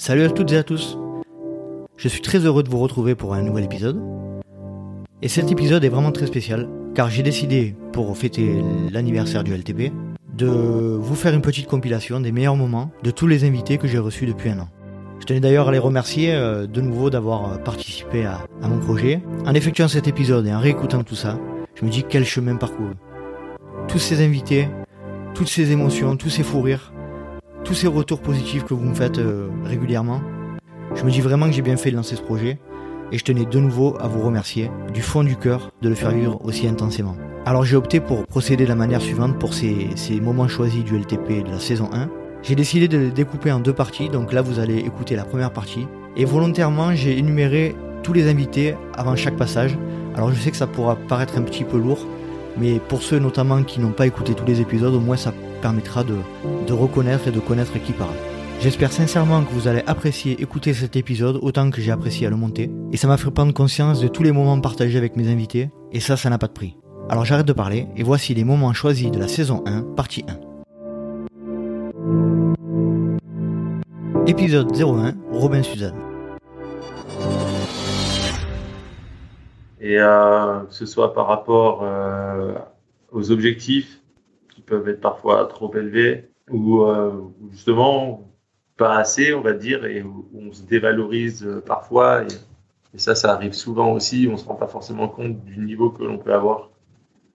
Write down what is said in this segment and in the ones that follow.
Salut à toutes et à tous. Je suis très heureux de vous retrouver pour un nouvel épisode. Et cet épisode est vraiment très spécial, car j'ai décidé, pour fêter l'anniversaire du LTP, de vous faire une petite compilation des meilleurs moments de tous les invités que j'ai reçus depuis un an. Je tenais d'ailleurs à les remercier euh, de nouveau d'avoir euh, participé à, à mon projet. En effectuant cet épisode et en réécoutant tout ça, je me dis quel chemin parcouru. Tous ces invités, toutes ces émotions, tous ces fous rires, tous ces retours positifs que vous me faites euh, régulièrement, je me dis vraiment que j'ai bien fait de lancer ce projet et je tenais de nouveau à vous remercier du fond du cœur de le faire vivre aussi intensément. Alors j'ai opté pour procéder de la manière suivante pour ces, ces moments choisis du LTP de la saison 1. J'ai décidé de les découper en deux parties, donc là vous allez écouter la première partie. Et volontairement j'ai énuméré tous les invités avant chaque passage. Alors je sais que ça pourra paraître un petit peu lourd, mais pour ceux notamment qui n'ont pas écouté tous les épisodes, au moins ça permettra de, reconnaître et de connaître qui parle. J'espère sincèrement que vous allez apprécier écouter cet épisode autant que j'ai apprécié à le monter, et ça m'a fait prendre conscience de tous les moments partagés avec mes invités, et ça, ça n'a pas de prix. Alors j'arrête de parler, et voici les moments choisis de la saison 1, partie 1. Épisode 01, Robin Suzanne. Et euh, que ce soit par rapport euh, aux objectifs qui peuvent être parfois trop élevés ou euh, justement pas assez, on va dire, et où on se dévalorise parfois. Et, et, ça, ça arrive souvent aussi. On se rend pas forcément compte du niveau que l'on peut avoir.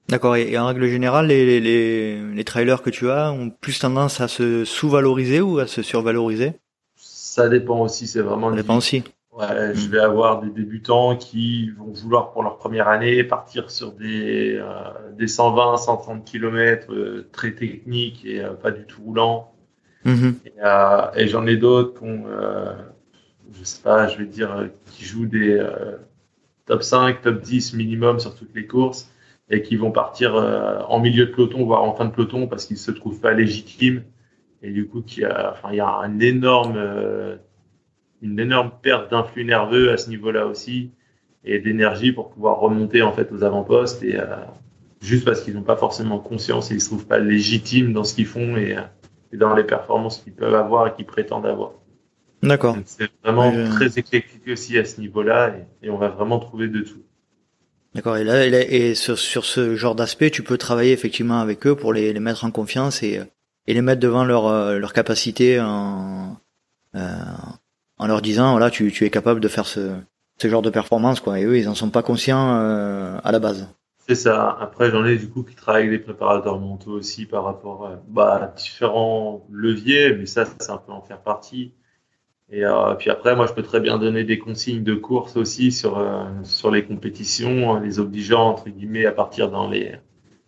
D'accord. Et, et, en règle générale, les, les, les trailers que tu as ont plus tendance à se sous-valoriser ou à se survaloriser? Ça dépend aussi. C'est vraiment. Ça dépend aussi. Ouais, je vais avoir des débutants qui vont vouloir pour leur première année partir sur des, euh, des 120, 130 km euh, très techniques et euh, pas du tout roulants. Mmh. Et, euh, et j'en ai d'autres qui euh, je sais pas, je vais dire, qui jouent des euh, top 5, top 10 minimum sur toutes les courses et qui vont partir en milieu de peloton, voire en fin de peloton parce qu'ils se trouvent pas légitimes. Et du coup, il y a, enfin, il y a un énorme une énorme perte d'influx nerveux à ce niveau-là aussi et d'énergie pour pouvoir remonter en fait aux avant-postes et euh, juste parce qu'ils n'ont pas forcément conscience et ils se trouvent pas légitimes dans ce qu'ils font et, et dans les performances qu'ils peuvent avoir et qu'ils prétendent avoir. D'accord. C'est vraiment oui, très éclectique aussi à ce niveau-là et, et, on va vraiment trouver de tout. D'accord. Et là, et sur, sur ce genre d'aspect, tu peux travailler effectivement avec eux pour les, les mettre en confiance et, et les mettre devant leur, leur capacité en, euh, en leur disant voilà tu, tu es capable de faire ce, ce genre de performance quoi. Et eux ils en sont pas conscients euh, à la base. C'est ça. Après j'en ai du coup qui travaillent avec des préparateurs mentaux aussi par rapport à bah, différents leviers mais ça c'est un peu en faire partie. Et euh, puis après moi je peux très bien donner des consignes de course aussi sur euh, sur les compétitions les obligeant entre guillemets à partir dans les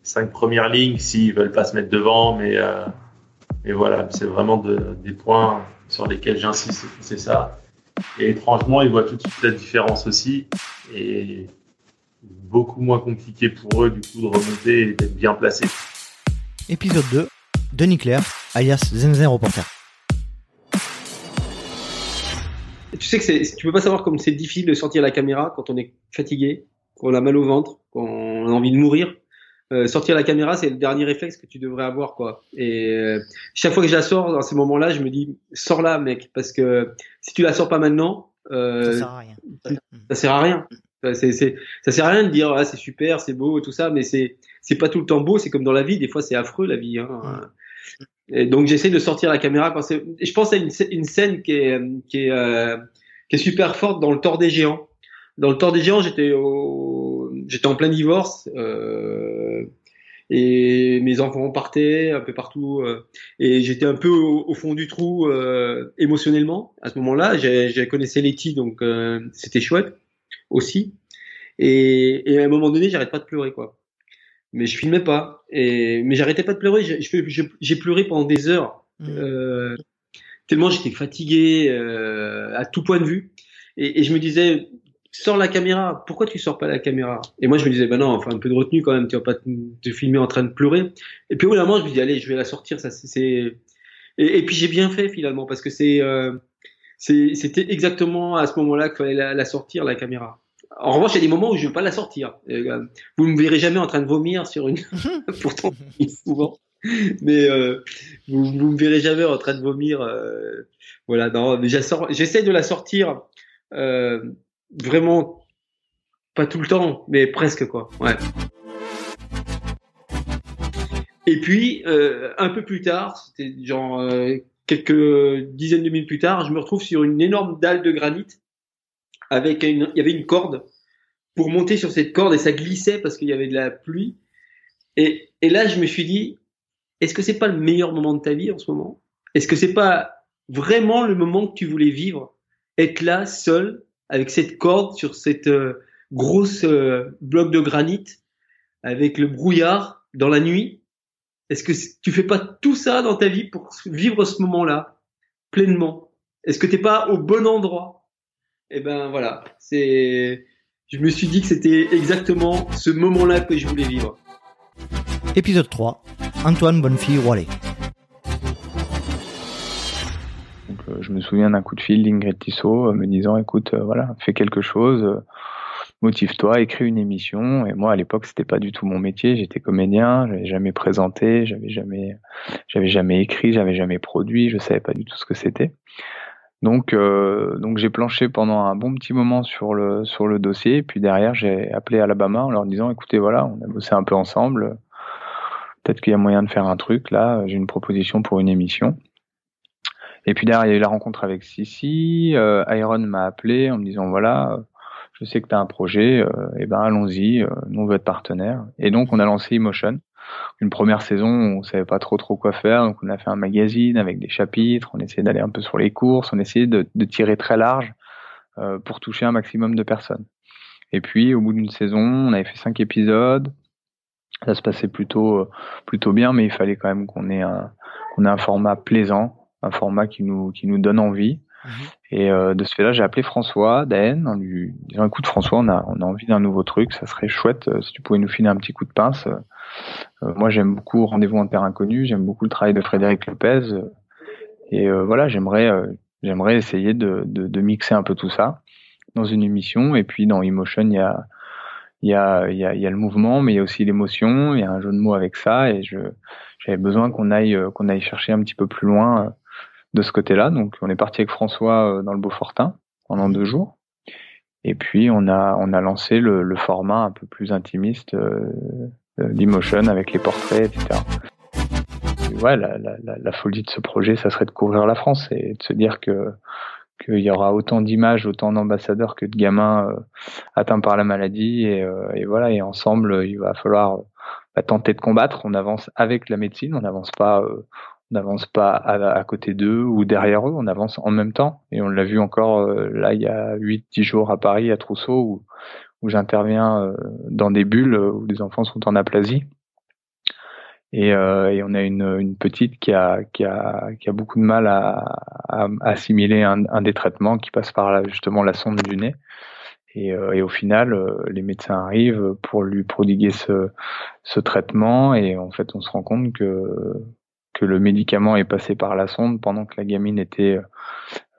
cinq premières lignes s'ils veulent pas se mettre devant mais euh, mais voilà c'est vraiment de, des points sur lesquels j'insiste, c'est ça. Et étrangement, ils voient tout de suite la différence aussi. Et beaucoup moins compliqué pour eux, du coup, de remonter et d'être bien placés. Épisode 2, Denis Claire, alias Zenzen Reporter. Tu sais que c'est, tu peux pas savoir comme c'est difficile de sortir la caméra quand on est fatigué, quand on a mal au ventre, quand on a envie de mourir. Euh, sortir la caméra, c'est le dernier réflexe que tu devrais avoir, quoi. Et euh, chaque fois que je la sors dans ces moments-là, je me dis, sors-la, mec, parce que si tu la sors pas maintenant, euh, ça sert à rien. Ça sert à rien. Ça sert à rien de dire, ah, c'est super, c'est beau tout ça, mais c'est, c'est pas tout le temps beau. C'est comme dans la vie, des fois, c'est affreux la vie. Hein. Et donc j'essaie de sortir la caméra quand c'est. Je pense à une, une scène qui est, qui est, euh, qui est super forte dans le Tort des géants. Dans le Tort des géants, j'étais au, j'étais en plein divorce. Euh, et mes enfants partaient un peu partout euh, et j'étais un peu au, au, fond du trou euh, émotionnellement à ce moment-là. J'ai connaissais Letty donc euh, c'était chouette aussi et, et, à un moment donné j'arrête pas de pleurer quoi. Mais je filmais pas et mais j'arrêtais pas de pleurer. J'ai pleuré pendant des heures mmh. tellement j'étais fatigué à tout point de vue et, et je me disais sors la caméra. Pourquoi tu sors pas la caméra? Et moi, je me disais, ben non, enfin un peu de retenue quand même. Tu vas pas te, te filmer en train de pleurer. Et puis au bout d'un moment, je me dis, allez, je vais la sortir. Ça, c'est. Et, et, puis j'ai bien fait finalement parce que c'est, euh, c'était exactement à ce moment-là qu'il fallait la, la, sortir la caméra. En revanche, il y a des moments où je veux pas la sortir. Vous me verrez jamais en train de vomir sur une. Pourtant, souvent. mais euh, vous, vous me verrez jamais en train de vomir. Euh, voilà, non, mais j'essaie de la sortir euh, vraiment pas tout le temps, mais presque quoi. Ouais. Et puis euh, un peu plus tard, c'était genre euh, quelques dizaines de minutes plus tard, je me retrouve sur une énorme dalle de granit avec une, il y avait une corde pour monter sur cette corde et ça glissait parce qu'il y avait de la pluie. Et, et là, je me suis dit, est-ce que c'est pas le meilleur moment de ta vie en ce moment? Est-ce que c'est pas vraiment le moment que tu voulais vivre? Être là, seul, avec cette corde sur cette euh, grosse euh, bloc de granit, avec le brouillard dans la nuit Est-ce que tu fais pas tout ça dans ta vie pour vivre ce moment-là pleinement? Est-ce que t'es pas au bon endroit? Eh ben voilà, c'est. Je me suis dit que c'était exactement ce moment-là que je voulais vivre. Épisode 3. Antoine Bonnefille je me souviens d'un coup de fil d'Ingrid Tissot euh, me disant écoute, euh, voilà, fais quelque chose, motive-toi, écris une émission. Et moi, à l'époque, c'était pas du tout mon métier. J'étais comédien, j'avais jamais présenté, j'avais jamais, jamais écrit, j'avais jamais produit, je savais pas du tout ce que c'était. Donc, euh, donc j'ai planché pendant un bon petit moment sur le sur le dossier. Puis derrière, j'ai appelé Alabama en leur disant écoutez, voilà, on a bossé un peu ensemble. Peut-être qu'il y a moyen de faire un truc. Là, j'ai une proposition pour une émission. Et puis derrière, il y a eu la rencontre avec Sissi. Euh, Iron m'a appelé en me disant voilà, je sais que tu as un projet, euh, et ben allons-y, euh, nous on veut être partenaire. Et donc on a lancé Emotion. Une première saison, on savait pas trop trop quoi faire, donc on a fait un magazine avec des chapitres, on essayait d'aller un peu sur les courses, on essayait de, de tirer très large pour toucher un maximum de personnes. Et puis au bout d'une saison, on avait fait cinq épisodes, ça se passait plutôt plutôt bien, mais il fallait quand même qu'on ait un qu'on ait un format plaisant, un format qui nous qui nous donne envie. Mhm. Et euh, de ce fait-là, j'ai appelé François Daen en lui disant écoute François, on a on a envie d'un nouveau truc, ça serait chouette euh, si tu pouvais nous filer un petit coup de pince. Euh, moi, j'aime beaucoup Rendez-vous en terre inconnue, j'aime beaucoup le travail de Frédéric Lopez. et voilà, j'aimerais j'aimerais essayer de, de, de mixer un peu tout ça dans une émission. Et puis dans Emotion, il y a il y a, il y, a, il y a le mouvement, mais il y a aussi l'émotion, il y a un jeu de mots avec ça, et je j'avais besoin qu'on aille qu'on aille chercher un petit peu plus loin de ce côté-là. Donc on est parti avec François euh, dans le Beaufortin pendant deux jours. Et puis on a on a lancé le, le format un peu plus intimiste euh, d'Emotion avec les portraits, etc. ouais, la, la, la, folie de ce projet, ça serait de couvrir la France et de se dire que qu'il y aura autant d'images, autant d'ambassadeurs que de gamins euh, atteints par la maladie et, euh, et, voilà et ensemble il va falloir bah, tenter de combattre. On avance avec la médecine, on n'avance pas on n'avance pas à, côté d'eux ou derrière eux, on avance en même temps. Et on l'a vu encore euh, là il y a 8-10 jours à Paris, à Trousseau, où, j'interviens euh, dans des bulles où les enfants sont en aplasie. Et, euh, et on a une, petite qui a, qui, beaucoup de mal à, assimiler un, un, des traitements qui passe par justement la sonde du nez. Et, et, au final, les médecins arrivent pour lui prodiguer ce, ce, traitement et en fait, on se rend compte que que le médicament est passé par la sonde pendant que la gamine était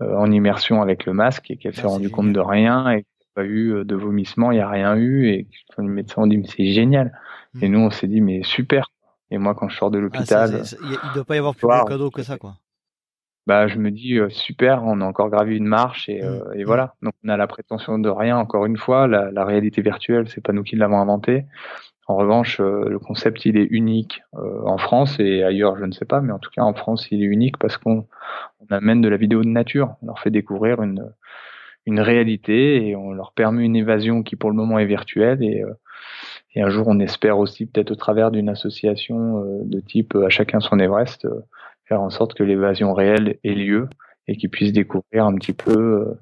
euh, en immersion avec le masque et qu'elle ah, s'est rendue compte de rien et qu'il n'y a pas eu euh, de vomissement, il n'y a rien eu et les médecins ont dit mais c'est génial. Hmm. Et nous on s'est dit mais super. Et moi quand je sors de ah, l'hôpital, il ne doit pas y avoir plus de cadeau que ça quoi. Bah je me dis euh, super, on a encore gravi une marche et, hmm. et, voilà. Donc on a la prétention de rien encore une fois. La, la réalité virtuelle, c'est pas nous qui l'avons inventé. En revanche, euh, le concept, il est unique euh, en France et ailleurs, je ne sais pas, mais en tout cas en France, il est unique parce qu'on amène de la vidéo de nature. On leur fait découvrir une, une réalité et on leur permet une évasion qui pour le moment est virtuelle et, euh, et un jour on espère aussi peut-être au travers d'une association de type à chacun son Everest faire en sorte que l'évasion réelle ait lieu et qu'ils puissent découvrir un petit peu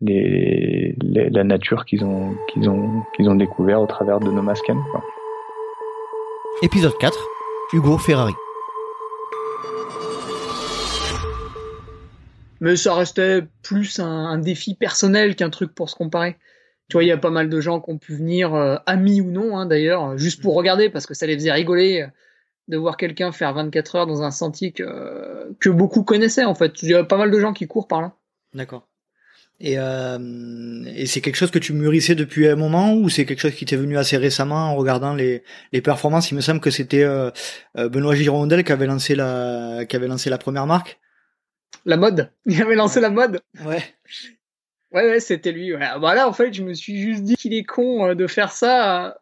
les, la nature qu'ils ont qu'ils ont qu'ils ont découvert au travers de nos masques. Épisode 4, Hugo Ferrari. Mais ça restait plus un, défi personnel qu'un truc pour se comparer. Tu vois, il y a pas mal de gens qui ont pu venir, euh, amis ou non, hein, d'ailleurs, juste pour regarder, parce que ça les faisait rigoler euh, de voir quelqu'un faire 24 heures dans un sentier que, que beaucoup connaissaient, en fait. Il y a pas mal de gens qui courent par là. D'accord. Et, euh, et c'est quelque chose que tu mûrissais depuis un moment ou c'est quelque chose qui t'est venu assez récemment en regardant les, les performances? Il me semble que c'était euh, euh Benoît Girondel qui avait lancé la qui avait lancé la première marque. La mode. Il avait lancé la mode. Ouais. Ouais, ouais, c'était lui. Ouais. Bah en fait, je me suis juste dit qu'il est con euh, de faire ça.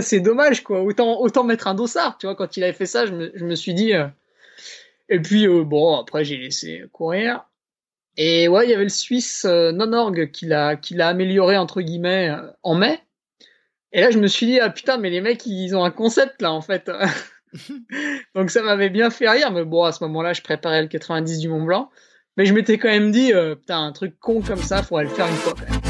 C'est dommage, quoi. Autant, autant mettre un dossard. Tu vois, quand il avait fait ça, je me, je me suis dit. Euh... Et puis, euh, bon, après, j'ai laissé courir. Et ouais, il y avait le Suisse euh, Nonorg qui l'a qui l'a amélioré entre guillemets euh, en mai. Et là, je me suis dit ah putain, mais les mecs ils ont un concept là en fait. Donc ça m'avait bien fait rire, mais bon à ce moment-là, je préparais le 90 du Mont Blanc, mais je m'étais quand même dit euh, putain un truc con comme ça, faudrait le faire une fois quand même.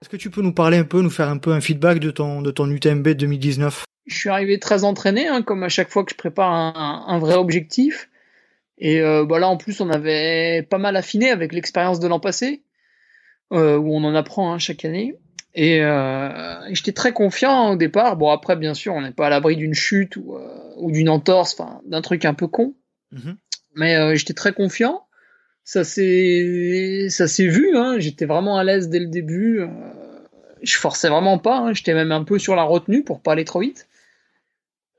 Est-ce que tu peux nous parler un peu, nous faire un peu un feedback de ton de ton UTMB 2019 Je suis arrivé très entraîné, hein, comme à chaque fois que je prépare un, un vrai objectif. Et euh, bah là, en plus, on avait pas mal affiné avec l'expérience de l'an passé, euh, où on en apprend hein, chaque année. Et, euh, et j'étais très confiant au départ. Bon, après, bien sûr, on n'est pas à l'abri d'une chute ou, euh, ou d'une entorse, enfin, d'un truc un peu con. Mhm. Mais euh, j'étais très confiant. Ça s'est, ça s'est vu. Hein. J'étais vraiment à l'aise dès le début. Euh, je forçais vraiment pas. Hein. J'étais même un peu sur la retenue pour pas aller trop vite.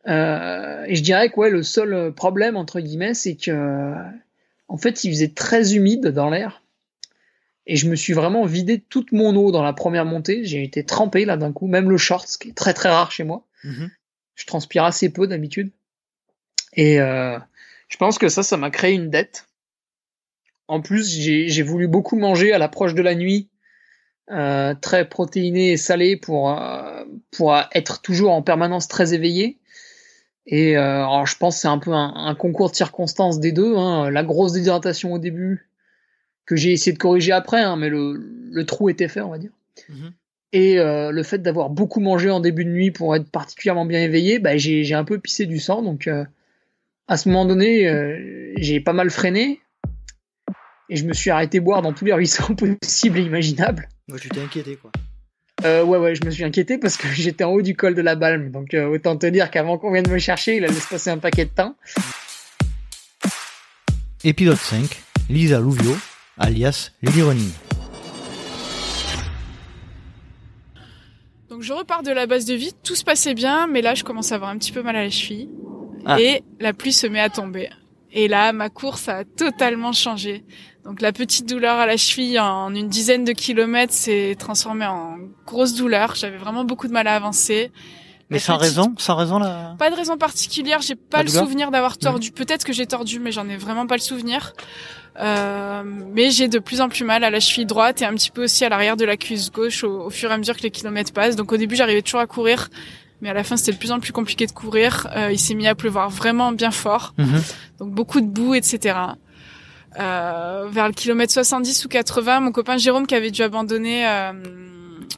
Euh, et je dirais que ouais, le seul problème entre guillemets, c'est que en fait, il faisait très humide dans l'air. Et je me suis vraiment vidé toute mon eau dans la première montée. J'ai été trempé là d'un coup, même le short, ce qui est très très rare chez moi. Mhm. Je transpire assez peu d'habitude. Et euh, je pense que ça, ça m'a créé une dette. En plus, j'ai j'ai voulu beaucoup manger à l'approche de la nuit, euh, très protéiné et salé pour euh, pour être toujours en permanence très éveillé. Et euh, alors je pense que c'est un peu un, un concours de circonstances des deux. Hein. La grosse déshydratation au début, que j'ai essayé de corriger après, hein, mais le, le trou était fait, on va dire. Mhm. Et euh, le fait d'avoir beaucoup mangé en début de nuit pour être particulièrement bien éveillé, bah, j'ai un peu pissé du sang. Donc euh, à ce moment donné, j'ai pas mal freiné. Et je me suis arrêté boire dans tous les ruisseaux possibles et imaginables. Tu t'es inquiété quoi. Euh, ouais, ouais, je me suis inquiété parce que j'étais en haut du col de la Balme. Donc euh, autant te dire qu'avant qu'on vienne me chercher, il allait se passer un paquet de temps. Épisode 5, Lisa Louvio, alias Lily Running. Donc je repars de la base de vie, tout se passait bien, mais là je commence à avoir un petit peu mal à la cheville. Ah. Et la pluie se met à tomber. Et là, ma course a totalement changé. Donc la petite douleur à la cheville en une dizaine de kilomètres s'est transformée en grosse douleur. J'avais vraiment beaucoup de mal à avancer. Mais La sans petite- raison, sans raison là. Pas de raison particulière, j'ai pas La le souvenir d'avoir tordu. Peut-être que j'ai tordu, mais j'en ai vraiment pas le souvenir. Euh, mais j'ai de plus en plus mal à la cheville droite et un petit peu aussi à l'arrière de la cuisse gauche au, au fur et à mesure que les kilomètres passent. Donc au début, j'arrivais toujours à courir, mais à la fin, c'était de plus en plus compliqué de courir. Euh, il s'est mis à pleuvoir vraiment bien fort, Mhm. donc beaucoup de boue, etc. Euh, vers le kilomètre 70 ou 80, mon copain Jérôme qui avait dû abandonner, euh,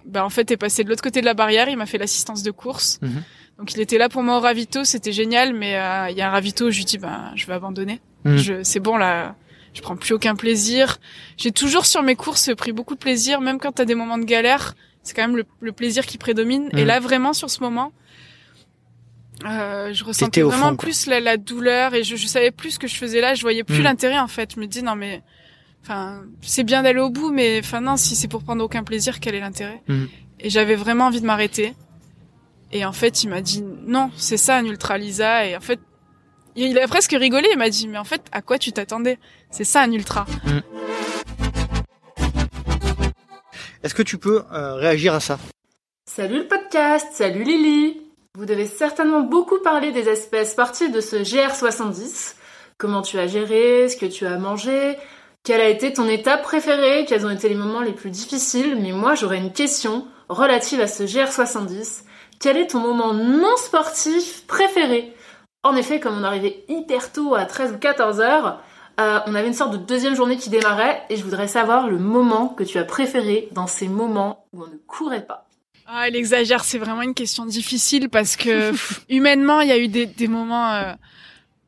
bah, en fait est passé de l'autre côté de la barrière. Il m'a fait l'assistance de course. Mhm. Donc il était là pour moi au ravito, c'était génial, mais euh, il y a un ravito, je lui dis ben je vais abandonner. Mhm. Je, c'est bon là, je prends plus aucun plaisir. J'ai toujours sur mes courses pris beaucoup de plaisir, même quand t'as des moments de galère, c'est quand même le, le plaisir qui prédomine. Et Mhm. là vraiment sur ce moment, euh, je ressentais vraiment fond, plus la, la douleur et je, je savais plus ce que je faisais là. Je voyais plus Mhm. l'intérêt en fait. Je me dis non mais, enfin c'est bien d'aller au bout, mais enfin non si c'est pour prendre aucun plaisir, quel est l'intérêt? Mhm. Et j'avais vraiment envie de m'arrêter. Et en fait, il m'a dit non, c'est ça un ultra Lisa. Et en fait, il a presque rigolé. Il m'a dit mais en fait, à quoi tu t'attendais? C'est ça un ultra. Est-ce que tu peux euh, réagir à ça? Salut le podcast, salut Lily Vous devez certainement beaucoup parler des aspects sportifs de ce GR70. Comment tu as géré, ce que tu as mangé, quelle a été ton étape préférée, quels ont été les moments les plus difficiles, mais moi j'aurais une question relative à ce GR70. Quel est ton moment non sportif préféré? En effet, comme on arrivait hyper tôt à 13 ou 14 heures, euh, on avait une sorte de deuxième journée qui démarrait et je voudrais savoir le moment que tu as préféré dans ces moments où on ne courait pas. Ah, il exagère. C'est vraiment une question difficile parce que humainement, il y a eu des, des moments euh,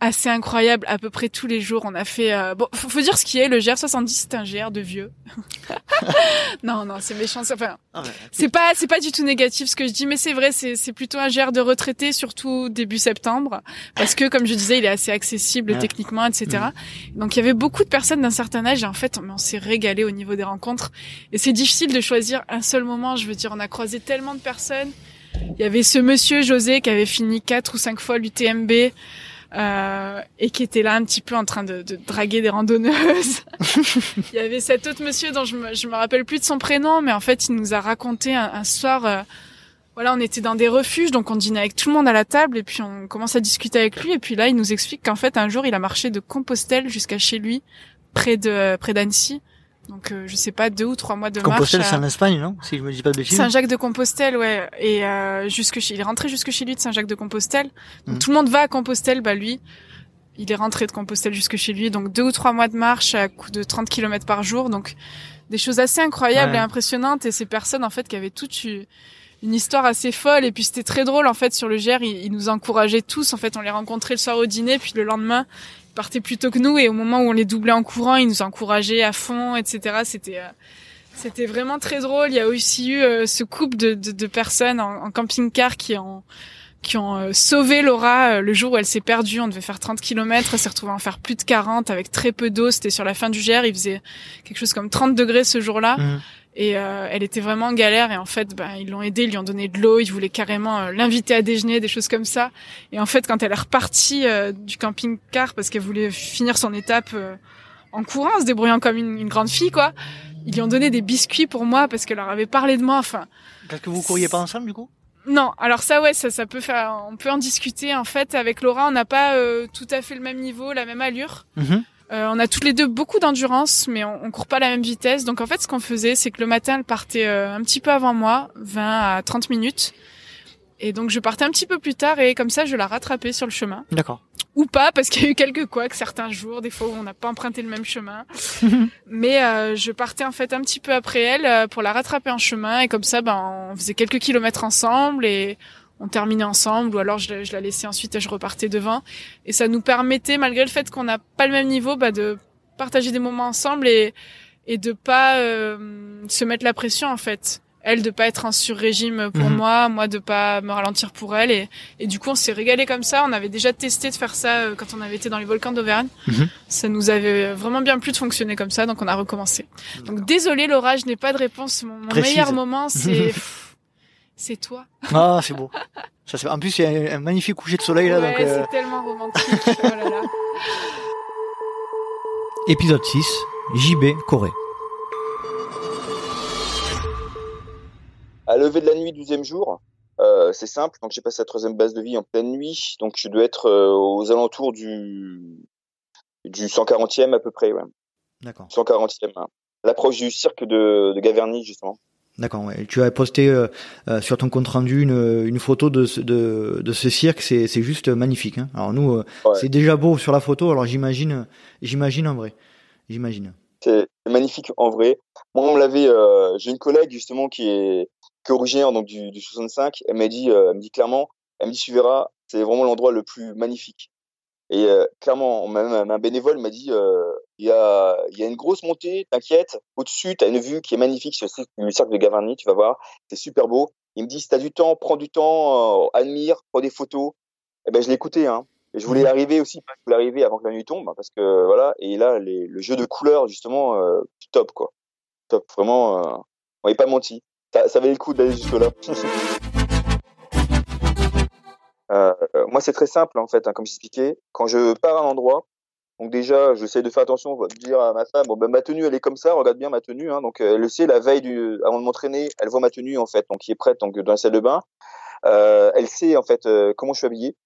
assez incroyable à peu près tous les jours. On a fait euh, bon, faut, faut dire ce qui est le GR70, c'est un GR de vieux. non non, c'est méchant. Enfin, Ah ouais. c'est pas c'est pas du tout négatif ce que je dis, mais c'est vrai, c'est c'est plutôt un GR de retraité, surtout début septembre, parce que comme je disais, il est assez accessible Ouais. techniquement, etc. Donc il y avait beaucoup de personnes d'un certain âge et en fait, on, on s'est régalé au niveau des rencontres. Et c'est difficile de choisir un seul moment. Je veux dire, on a croisé tellement de personnes. Il y avait ce monsieur José qui avait fini quatre ou cinq fois l'UTMB. Euh, et qui était là un petit peu en train de, de draguer des randonneuses. il y avait cet autre monsieur dont je me, je me rappelle plus de son prénom, mais en fait il nous a raconté un, un soir, euh, voilà, on était dans des refuges, donc on dînait avec tout le monde à la table, et puis on commence à discuter avec lui, et puis là il nous explique qu'en fait un jour il a marché de Compostelle jusqu'à chez lui, près de près d'Annecy, donc euh, je sais pas deux ou trois mois de Compostelle, marche. c'est à- en Espagne, non Si je me dis pas de bêtises. Saint-Jacques de Compostelle, ouais. Et euh, jusque chez, il est rentré jusque chez lui de Saint-Jacques de Compostelle. Donc Mhm. tout le monde va à Compostelle, bah lui, il est rentré de Compostelle jusque chez lui. Donc deux ou trois mois de marche à coup de 30 km par jour. Donc des choses assez incroyables Ouais. et impressionnantes. Et ces personnes, en fait, qui avaient toute u- une histoire assez folle. Et puis c'était très drôle, en fait, sur le GR, ils, ils nous encourageaient tous. En fait, on les rencontrait le soir au dîner, puis le lendemain, partaient plus tôt que nous. Et au moment où on les doublait en courant, ils nous encourageaient à fond, etc. C'était... euh, c'était vraiment très drôle. Il y a aussi eu euh, ce couple de, de, de personnes en, en camping-car qui ont qui ont euh, sauvé Laura le jour où elle s'est perdue. On devait faire 30 km, elle s'est retrouvée à en faire plus de 40 avec très peu d'eau. C'était sur la fin du GR, il faisait quelque chose comme 30 degrés ce jour-là. Mhm. Et euh, elle était vraiment en galère et en fait ben, ils l'ont aidée, ils lui ont donné de l'eau, ils voulaient carrément euh, l'inviter à déjeuner, des choses comme ça. Et en fait quand elle est repartie euh, du camping-car parce qu'elle voulait finir son étape euh, en courant, en se débrouillant comme une, une grande fille quoi, ils lui ont donné des biscuits pour moi parce qu'elle leur avait parlé de moi. Enfin Parce que vous couriez pas ensemble, du coup? Non, alors ça ouais, ça ça peut faire on peut en discuter en fait avec Laura, on n'a pas euh, tout à fait le même niveau, la même allure. Mhm. Euh, on a toutes les deux beaucoup d'endurance, mais on, on court pas à la même vitesse. Donc en fait, ce qu'on faisait, c'est que le matin, elle partait euh, un petit peu avant moi, 20 à 30 minutes. Et donc je partais un petit peu plus tard et comme ça, je la rattrapais sur le chemin. D'accord. Ou pas, parce qu'il y a eu quelques couacs certains jours, des fois où on n'a pas emprunté le même chemin. Mais euh, je partais en fait un petit peu après elle euh, pour la rattraper en chemin et comme ça, ben, on faisait quelques kilomètres ensemble et on terminait ensemble ou alors je, la- je la laissais ensuite et je repartais devant. Et ça nous permettait, malgré le fait qu'on n'a pas le même niveau, bah, de partager des moments ensemble et, et de pas euh, se mettre la pression en fait. Elle de pas être en sur-régime pour Mhm. moi, moi de pas me ralentir pour elle et, et du coup on s'est régalé comme ça. On avait déjà testé de faire ça euh, quand on avait été dans les volcans d'Auvergne. Mhm. Ça nous avait vraiment bien plu de fonctionner comme ça, donc on a recommencé. Donc désolé Laura, je n'ai pas de réponse. Mon, meilleur moment c'est c'est toi. Ah, c'est beau. Ça, c'est- en plus, il y a un magnifique coucher de soleil là. ouais, euh, c'est tellement romantique. oh là là. Épisode 6, JB Corée. À lever de la nuit, 12e jour, euh, c'est simple. Donc, j'ai passé la troisième base de vie en pleine nuit. Donc, je dois être euh, aux alentours du, du 140e à peu près, ouais. D'accord. 140e. hein. L'approche du cirque de, de Gaverny, justement. D'accord, ouais. Tu as posté euh, euh, sur ton compte rendu une, une photo de ce, de, de ce cirque, c'est, c'est juste magnifique. Hein. Alors nous, euh, Ouais. c'est déjà beau sur la photo, alors j'imagine, j'imagine en vrai. J'imagine. C'est magnifique en vrai. Moi, on me l'avait. Euh, j'ai une collègue justement qui est, qui est originaire donc du, du 65. Elle m'a dit, euh, elle me dit clairement, elle me dit, tu verras, c'est vraiment l'endroit le plus magnifique. Et euh, clairement, même un bénévole m'a dit, euh, il y a, il y a une grosse montée, t'inquiète. Au-dessus, t'as une vue qui est magnifique sur le cercle de Gavarnie, tu vas voir, c'est super beau. Il me dit, si t'as du temps, prends du temps, euh, admire, prends des photos. Et ben, je écouté, hein. Et je voulais Mhm. arriver aussi, je voulais arriver avant que la nuit tombe, hein, parce que voilà. Et là, les, le jeu de couleurs, justement, euh, top, quoi. Top, vraiment, euh, on n'est pas menti. Ça, ça valait le coup d'aller jusque là. Euh, moi, c'est très simple en fait, hein, comme j'expliquais. Quand je pars à un endroit, donc déjà, j'essaie de faire attention, de dire à ma femme, bon, ben, ma tenue, elle est comme ça, regarde bien ma tenue. Hein, donc, elle le sait, la veille du, avant de m'entraîner, elle voit ma tenue en fait, donc qui est prête, donc dans la salle de bain. Euh, elle sait en fait euh, comment je suis habillé.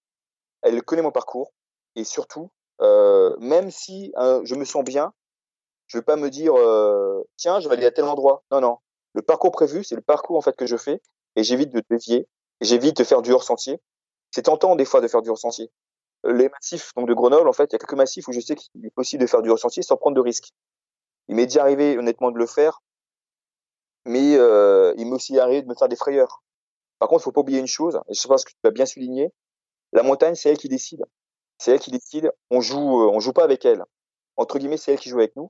Elle connaît mon parcours et surtout, euh, même si euh, je me sens bien, je vais pas me dire, euh, tiens, je vais aller à tel endroit. Non, non. Le parcours prévu, c'est le parcours en fait que je fais et j'évite de dévier, j'évite de faire du hors sentier. C'est tentant des fois de faire du hors sentier. Les massifs donc de Grenoble, en fait, il y a quelques massifs où je sais qu'il est possible de faire du hors sentier sans prendre de risques. Il m'est déjà arrivé honnêtement de le faire, mais euh, il m'est aussi arrivé de me faire des frayeurs. Par contre, il faut pas oublier une chose, et je pense que tu l'as bien souligné, la montagne, c'est elle qui décide. c'est elle qui décide. On joue, on joue pas avec elle. Entre guillemets, c'est elle qui joue avec nous.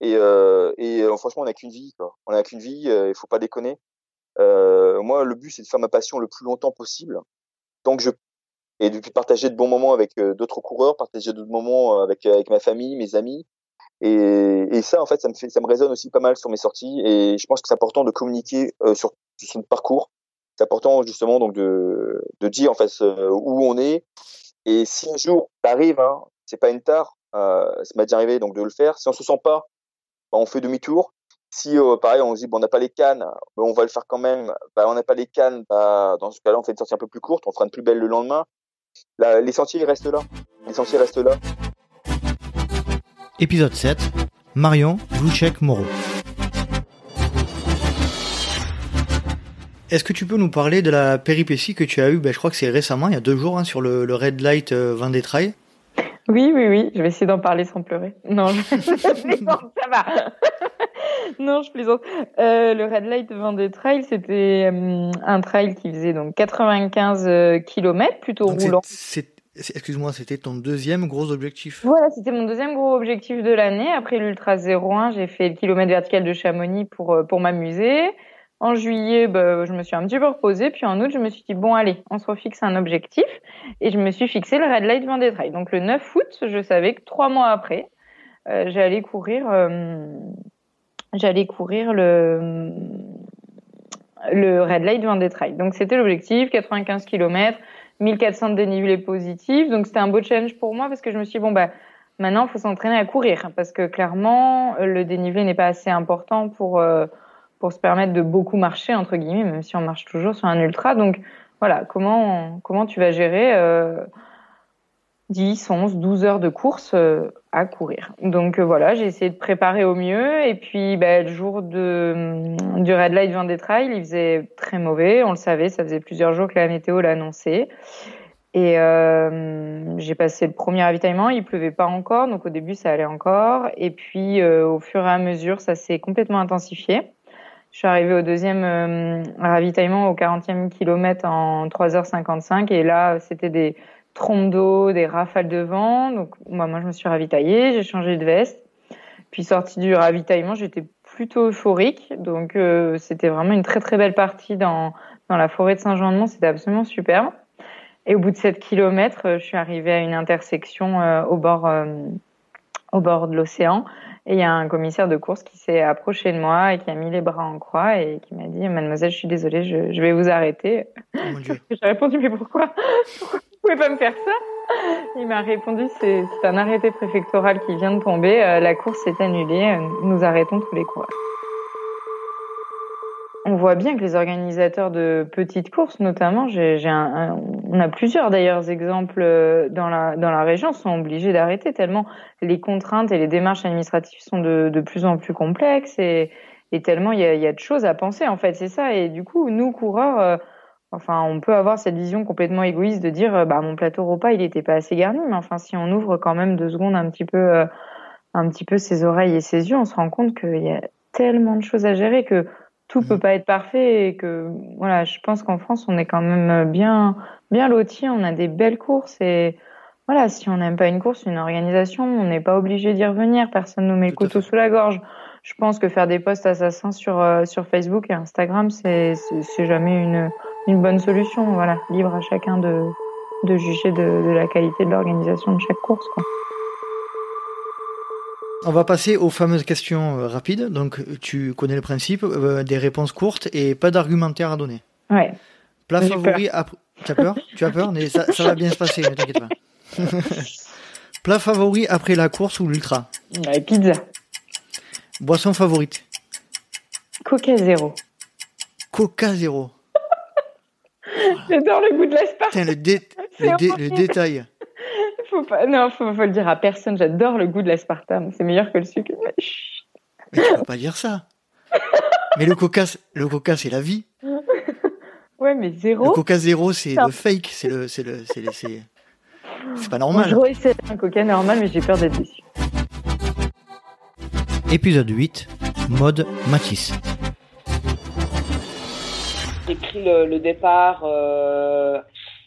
Et, euh, et franchement, on n'a qu'une vie. On n'a qu'une vie. Il faut pas déconner. moi, le but, c'est de faire ma passion le plus longtemps possible, tant que je et de partager de bons moments avec d'autres coureurs, partager d'autres moments avec avec ma famille, mes amis. Et, et, ça, en fait, ça me fait, ça me résonne aussi pas mal sur mes sorties. Et je pense que c'est important de communiquer sur, sur son parcours. C'est important justement donc de, de dire en fait où on est. Et si un jour t'arrives, hein, c'est pas une tare. Euh, ça m'a déjà arrivé donc de le faire. Si on se sent pas, bah, on fait demi-tour. Si euh, pareil, on se dit bon, on n'a pas les cannes, bah, on va le faire quand même. Bah, on n'a pas les cannes, bah, dans ce cas-là, on fait une sortie un peu plus courte. On fera une plus belle le lendemain. Les sentiers restent là. Les sentiers restent là. Épisode 7. Marion Vlouchek Moreau. Est-ce que tu peux nous parler de la péripétie que tu as eue, ben, je crois que c'est récemment, il y a deux jours, hein, sur le, le, Red Light euh, Vendée Trail Oui, oui, oui, je vais essayer d'en parler sans pleurer. Non, je, plaisante, ça va. non, je plaisante. Euh, le Red Light Vendée Trail, c'était euh, un trail qui faisait donc 95 euh, km, plutôt roulant. Excuse-moi, c'était ton deuxième gros objectif. Voilà, c'était mon deuxième gros objectif de l'année. Après l'Ultra 01, j'ai fait le kilomètre vertical de Chamonix pour, euh, pour m'amuser. En juillet, bah, je me suis un petit peu reposée. Puis en août, je me suis dit, bon, allez, on se refixe un objectif. Et je me suis fixé le Red Light Vendée Trail. Donc le 9 août, je savais que trois mois après, euh, j'allais courir, euh, j'allais courir le, le Red Light Vendée Trail. Donc c'était l'objectif, 95 km 1400 de dénivelé positif. Donc c'était un beau challenge pour moi parce que je me suis dit, bon, bah, maintenant, faut s'entraîner à courir parce que clairement, le dénivelé n'est pas assez important pour, euh, pour se permettre de beaucoup marcher, entre guillemets, même si on marche toujours sur un ultra. Donc voilà, comment, comment tu vas gérer euh, 10, 11, 12 heures de course euh, à courir. Donc euh, voilà, j'ai essayé de préparer au mieux. Et puis bah, le jour de, du Red Light Vendée Trail, il faisait très mauvais. On le savait, ça faisait plusieurs jours que la météo l'a annoncé. Et euh, j'ai passé le premier ravitaillement, il pleuvait pas encore, donc au début ça allait encore. Et puis euh, au fur et à mesure, ça s'est complètement intensifié. Je suis arrivée au deuxième euh, ravitaillement au 40e kilomètre en 3h55 et là c'était des trompes d'eau, des rafales de vent. Donc moi, moi je me suis ravitaillée, j'ai changé de veste. Puis sortie du ravitaillement, j'étais plutôt euphorique. Donc euh, c'était vraiment une très très belle partie dans, dans la forêt de Saint-Jean-de-Mont. C'était absolument superbe. Et au bout de 7 kilomètres, euh, je suis arrivée à une intersection euh, au bord au bord de l'océan. Et il y a un commissaire de course qui s'est approché de moi et qui a mis les bras en croix et qui m'a dit Mademoiselle, je suis désolée, je, je vais vous arrêter. Oh J'ai répondu Mais pourquoi, pourquoi pouvez pas me faire ça Il m'a répondu c'est un arrêté préfectoral qui vient de tomber, euh, la course est annulée, euh, nous arrêtons tous les coureurs. On voit bien que les organisateurs de petites courses, notamment, j'ai un, on a plusieurs d'ailleurs exemples euh, dans la, dans la région, sont obligés d'arrêter tellement les contraintes et les démarches administratives sont de, de plus en plus complexes et, et tellement il y a, y a, de choses à penser en fait, c'est ça. Et du coup, nous coureurs, Enfin, on peut avoir cette vision complètement égoïste de dire, euh, bah mon plateau repas il était pas assez garni, mais enfin si on ouvre quand même deux secondes un petit peu, euh, un petit peu ses oreilles et ses yeux, on se rend compte qu'il y a tellement de choses à gérer que tout peut mmh. pas être parfait et que voilà, je pense qu'en France on est quand même bien, bien loti, on a des belles courses et voilà, si on n'aime pas une course, une organisation, on n'est pas obligé d'y revenir, personne nous met le couteau sous la gorge. Je pense que faire des posts assassins sur euh, sur Facebook et Instagram, c'est c'est jamais une une bonne solution. Voilà, libre à chacun de de juger de, de la qualité de l'organisation de chaque course. Quoi. On va passer aux fameuses questions euh, rapides. Donc, tu connais le principe, euh, des réponses courtes et pas d'argumentaire à donner. Ouais. Plat favori après. Tu as peur? Tu as peur? Mais ça, ça va bien se passer, ne t'inquiète pas. Plat favori après la course ou l'ultra? Ouais, Pizza. Boisson favorite? Coca zéro. Coca zéro. J'adore le goût de l'aspartame. le, le, détail. Faut pas, non, faut, faut le dire à personne. J'adore le goût de l'aspartame. C'est meilleur que le sucre. Mais tu vas pas dire ça. Mais le coca, le coca, c'est la vie. Ouais, mais zéro. Le coca zéro, c'est le fake. C'est le, c'est le, c'est, c'est pas normal. Moi, je un coca normal, mais j'ai peur d'être déçu. Épisode 8, mode Matisse. J'ai pris le, le départ euh,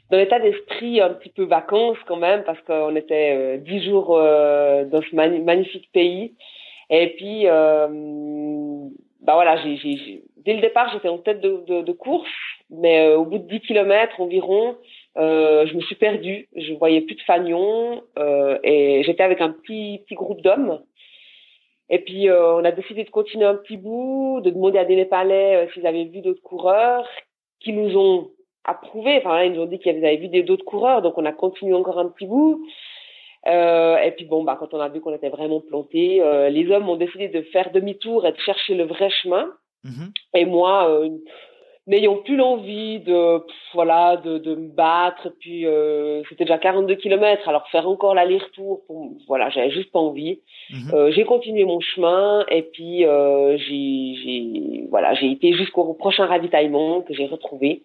dans l'état d'esprit un petit peu vacances quand même, parce qu'on était euh, dix jours euh, dans ce magnifique pays. Et puis, euh, bah voilà, j'ai, j'ai, dès le départ, j'étais en tête de, de, de course, mais euh, au bout de 10 kilomètres environ, euh, je me suis perdue. Je voyais plus de fanion et j'étais avec un petit petit groupe d'hommes. Et puis, on a décidé de continuer un petit bout, de demander à des Népalais s'ils avaient vu d'autres coureurs, qui nous ont approuvé. Enfin, ils nous ont dit qu'ils avaient vu d'autres coureurs, donc on a continué encore un petit bout. Euh, et puis bon, bah quand on a vu qu'on était vraiment planté, euh, les hommes ont décidé de faire demi-tour et de chercher le vrai chemin. Mhm. Et moi, euh, n'ayant plus l'envie de voilà de, de me battre, puis euh, c'était déjà 42 kilomètres, alors faire encore l'aller-retour, voilà, j'avais juste pas envie. Mhm. Euh, j'ai continué mon chemin et puis euh, j'ai voilà j'ai été jusqu'au prochain ravitaillement que j'ai retrouvé.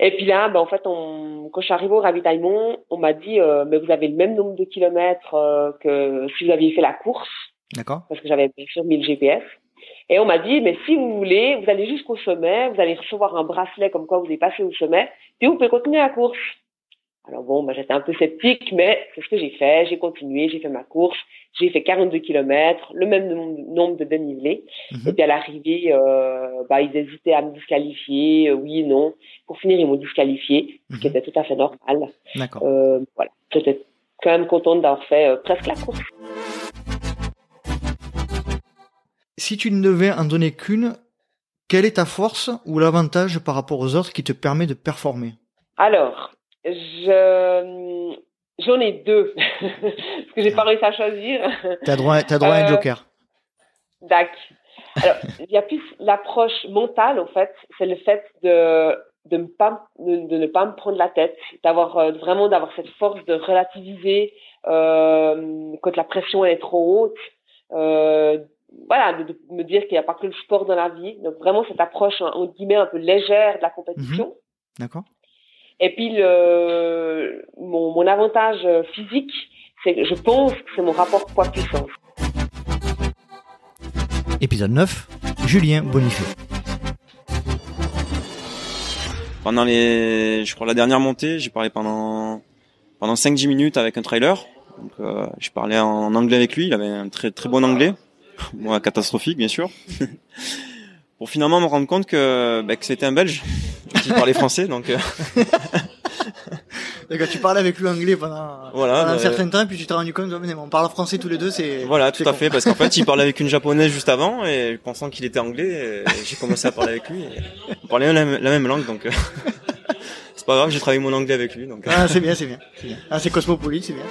Et puis là, ben, en fait, on, quand je suis arrivée au ravitaillement, on m'a dit, mais vous avez le même nombre de kilomètres que si vous aviez fait la course. D'accord. Parce que j'avais bien sûr mis le GPS. Et on m'a dit, mais si vous voulez, vous allez jusqu'au sommet, vous allez recevoir un bracelet comme quoi vous avez passé au sommet, puis vous pouvez continuer la course. Alors bon, bah, j'étais un peu sceptique, mais c'est ce que j'ai fait. J'ai continué, j'ai fait ma course, j'ai fait 42 kilomètres, le même nombre de dénivelés. Mhm. Et puis à l'arrivée, euh, bah, ils hésitaient à me disqualifier, euh, oui, non. Pour finir, ils m'ont disqualifié, ce qui Mhm. était tout à fait normal. D'accord. Euh, voilà, j'étais quand même contente d'avoir fait euh, presque la course. Si tu ne devais en donner qu'une, quelle est ta force ou l'avantage par rapport aux autres qui te permet de performer? Alors, je j'en ai deux parce que j'ai pas réussi à choisir. T'as droit, t'as droit à un Euh, joker. Dac. Alors, il y a plus l'approche mentale, en fait, c'est le fait de de, me pas, de, de ne pas me prendre la tête, d'avoir euh, vraiment d'avoir cette force de relativiser euh, quand la pression est trop haute. Euh, voilà, de, de me dire qu'il n'y a pas que le sport dans la vie. Donc vraiment cette approche en guillemets un peu légère de la compétition. D'accord. Et puis le mon, mon avantage euh, physique, c'est que je pense que c'est mon rapport poids-puissance. Épisode 9, Julien Bonifay. Pendant les, je crois la dernière montée, j'ai parlé pendant pendant 5-10 minutes avec un trailer. Donc, euh, je parlais en anglais avec lui. Il avait un très très bon anglais, moi catastrophique bien sûr. Pour finalement me rendre compte que, bah, que c'était un Belge qui parlait français. Donc euh, D'accord, tu parlais avec lui anglais pendant, Voilà, pendant un bah, certain temps, puis tu t'es rendu compte, oh, mais on parle français tous les deux, c'est... voilà, tout à con. fait, parce qu'en fait, il parlait avec une japonaise juste avant et pensant qu'il était anglais, et j'ai commencé à parler avec lui. Et on parlait la, même- la même langue, donc euh, c'est pas grave, j'ai travaillé mon anglais avec lui. Donc euh. Ah, c'est bien, c'est bien. c'est bien. Ah, c'est cosmopolite, c'est bien.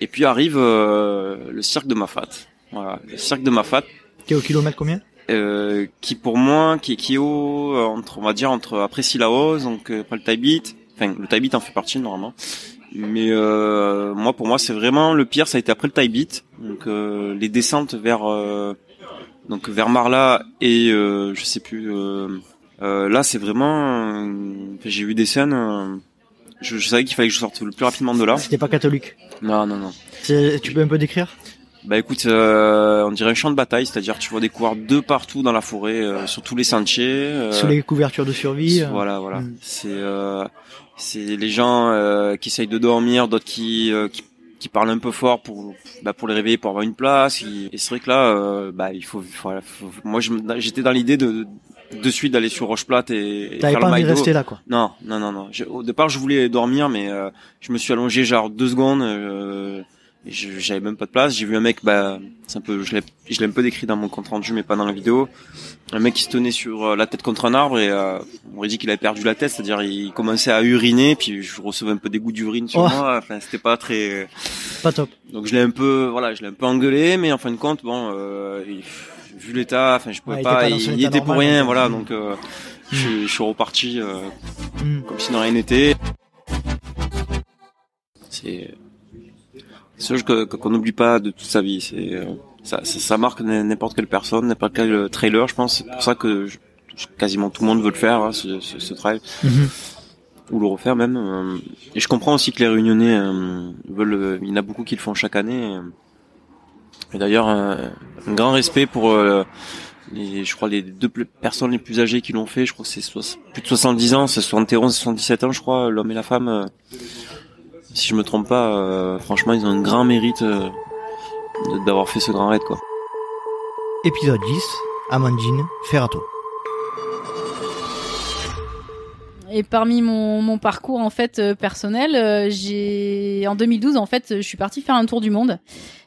Et puis arrive euh, le cirque de Mafat. Voilà, le cirque de Mafat, T'es au kilomètre combien? Euh, qui pour moi, qui, qui est haut, euh, entre, on va dire entre après Sillaos, donc euh, après le Taibit. Enfin, le Taibit en fait partie normalement. Mais euh, moi, pour moi, c'est vraiment le pire. Ça a été après le Taibit, donc euh, les descentes vers euh, donc vers Marla et euh, je sais plus. euh, euh, là, c'est vraiment. euh, J'ai vu des scènes. Je, je savais qu'il fallait que je sorte le plus rapidement de là. C'était pas catholique. Non, non, non. Tu peux un peu décrire? Bah écoute, euh, on dirait un champ de bataille, c'est-à-dire tu vois des coureurs de partout dans la forêt, euh, sur tous les sentiers. euh, Sous les couvertures de survie euh, Voilà, voilà. Mm. C'est euh, c'est les gens euh, qui essayent de dormir, d'autres qui, euh, qui qui parlent un peu fort pour bah, pour les réveiller, pour avoir une place. Et c'est vrai que là, euh, bah il faut, voilà, faut- moi j'étais dans l'idée de de suite d'aller sur Roche Plate et, et faire pas le envie de McDo. rester là, quoi. Non, non, non, non. Je- au départ, je voulais dormir, mais euh, je me suis allongé genre deux secondes. Euh, j'avais même pas de place. J'ai vu un mec, bah, c'est un peu, je l'ai, je l'ai un peu décrit dans mon compte rendu, mais pas dans la vidéo. Un mec qui se tenait sur euh, la tête contre un arbre et euh, on aurait dit qu'il avait perdu la tête, c'est-à-dire il commençait à uriner, puis je recevais un peu des goûts d'urine sur Oh. moi. Enfin, c'était pas très. Pas top. Donc je l'ai un peu, voilà, je l'ai un peu engueulé, mais en fin de compte, bon, euh, il- vu l'état, enfin, je pouvais Ouais, il était pas, dans il, était pour rien, donc, voilà, mm. donc euh, je, je suis reparti. Euh, Mm. comme si de rien n'était. C'est c'est chose que qu'on n'oublie pas de toute sa vie. C'est euh, ça, ça, ça marque n'importe quelle personne, n'importe quel euh, trailer. Je pense c'est pour ça que je- quasiment tout le monde veut le faire, hein, ce, ce, ce trail Mhm. ou le refaire même. euh. Et je comprends aussi que les Réunionnais euh, veulent. euh, Il y en a beaucoup qui le font chaque année. Euh. Et d'ailleurs, un, un grand respect pour euh, les, je crois les deux personnes les plus âgées qui l'ont fait, je crois que c'est plus de 70 ans, c'est 71, 77 ans, je crois, l'homme et la femme. Euh, si je me trompe pas, euh, franchement, ils ont un grand mérite euh, d'avoir fait ce grand raid, quoi. Épisode 10, Amandine Ferrato. Et parmi mon, mon parcours en fait euh, personnel, euh, j'ai en 2012 en fait, je suis partie faire un tour du monde.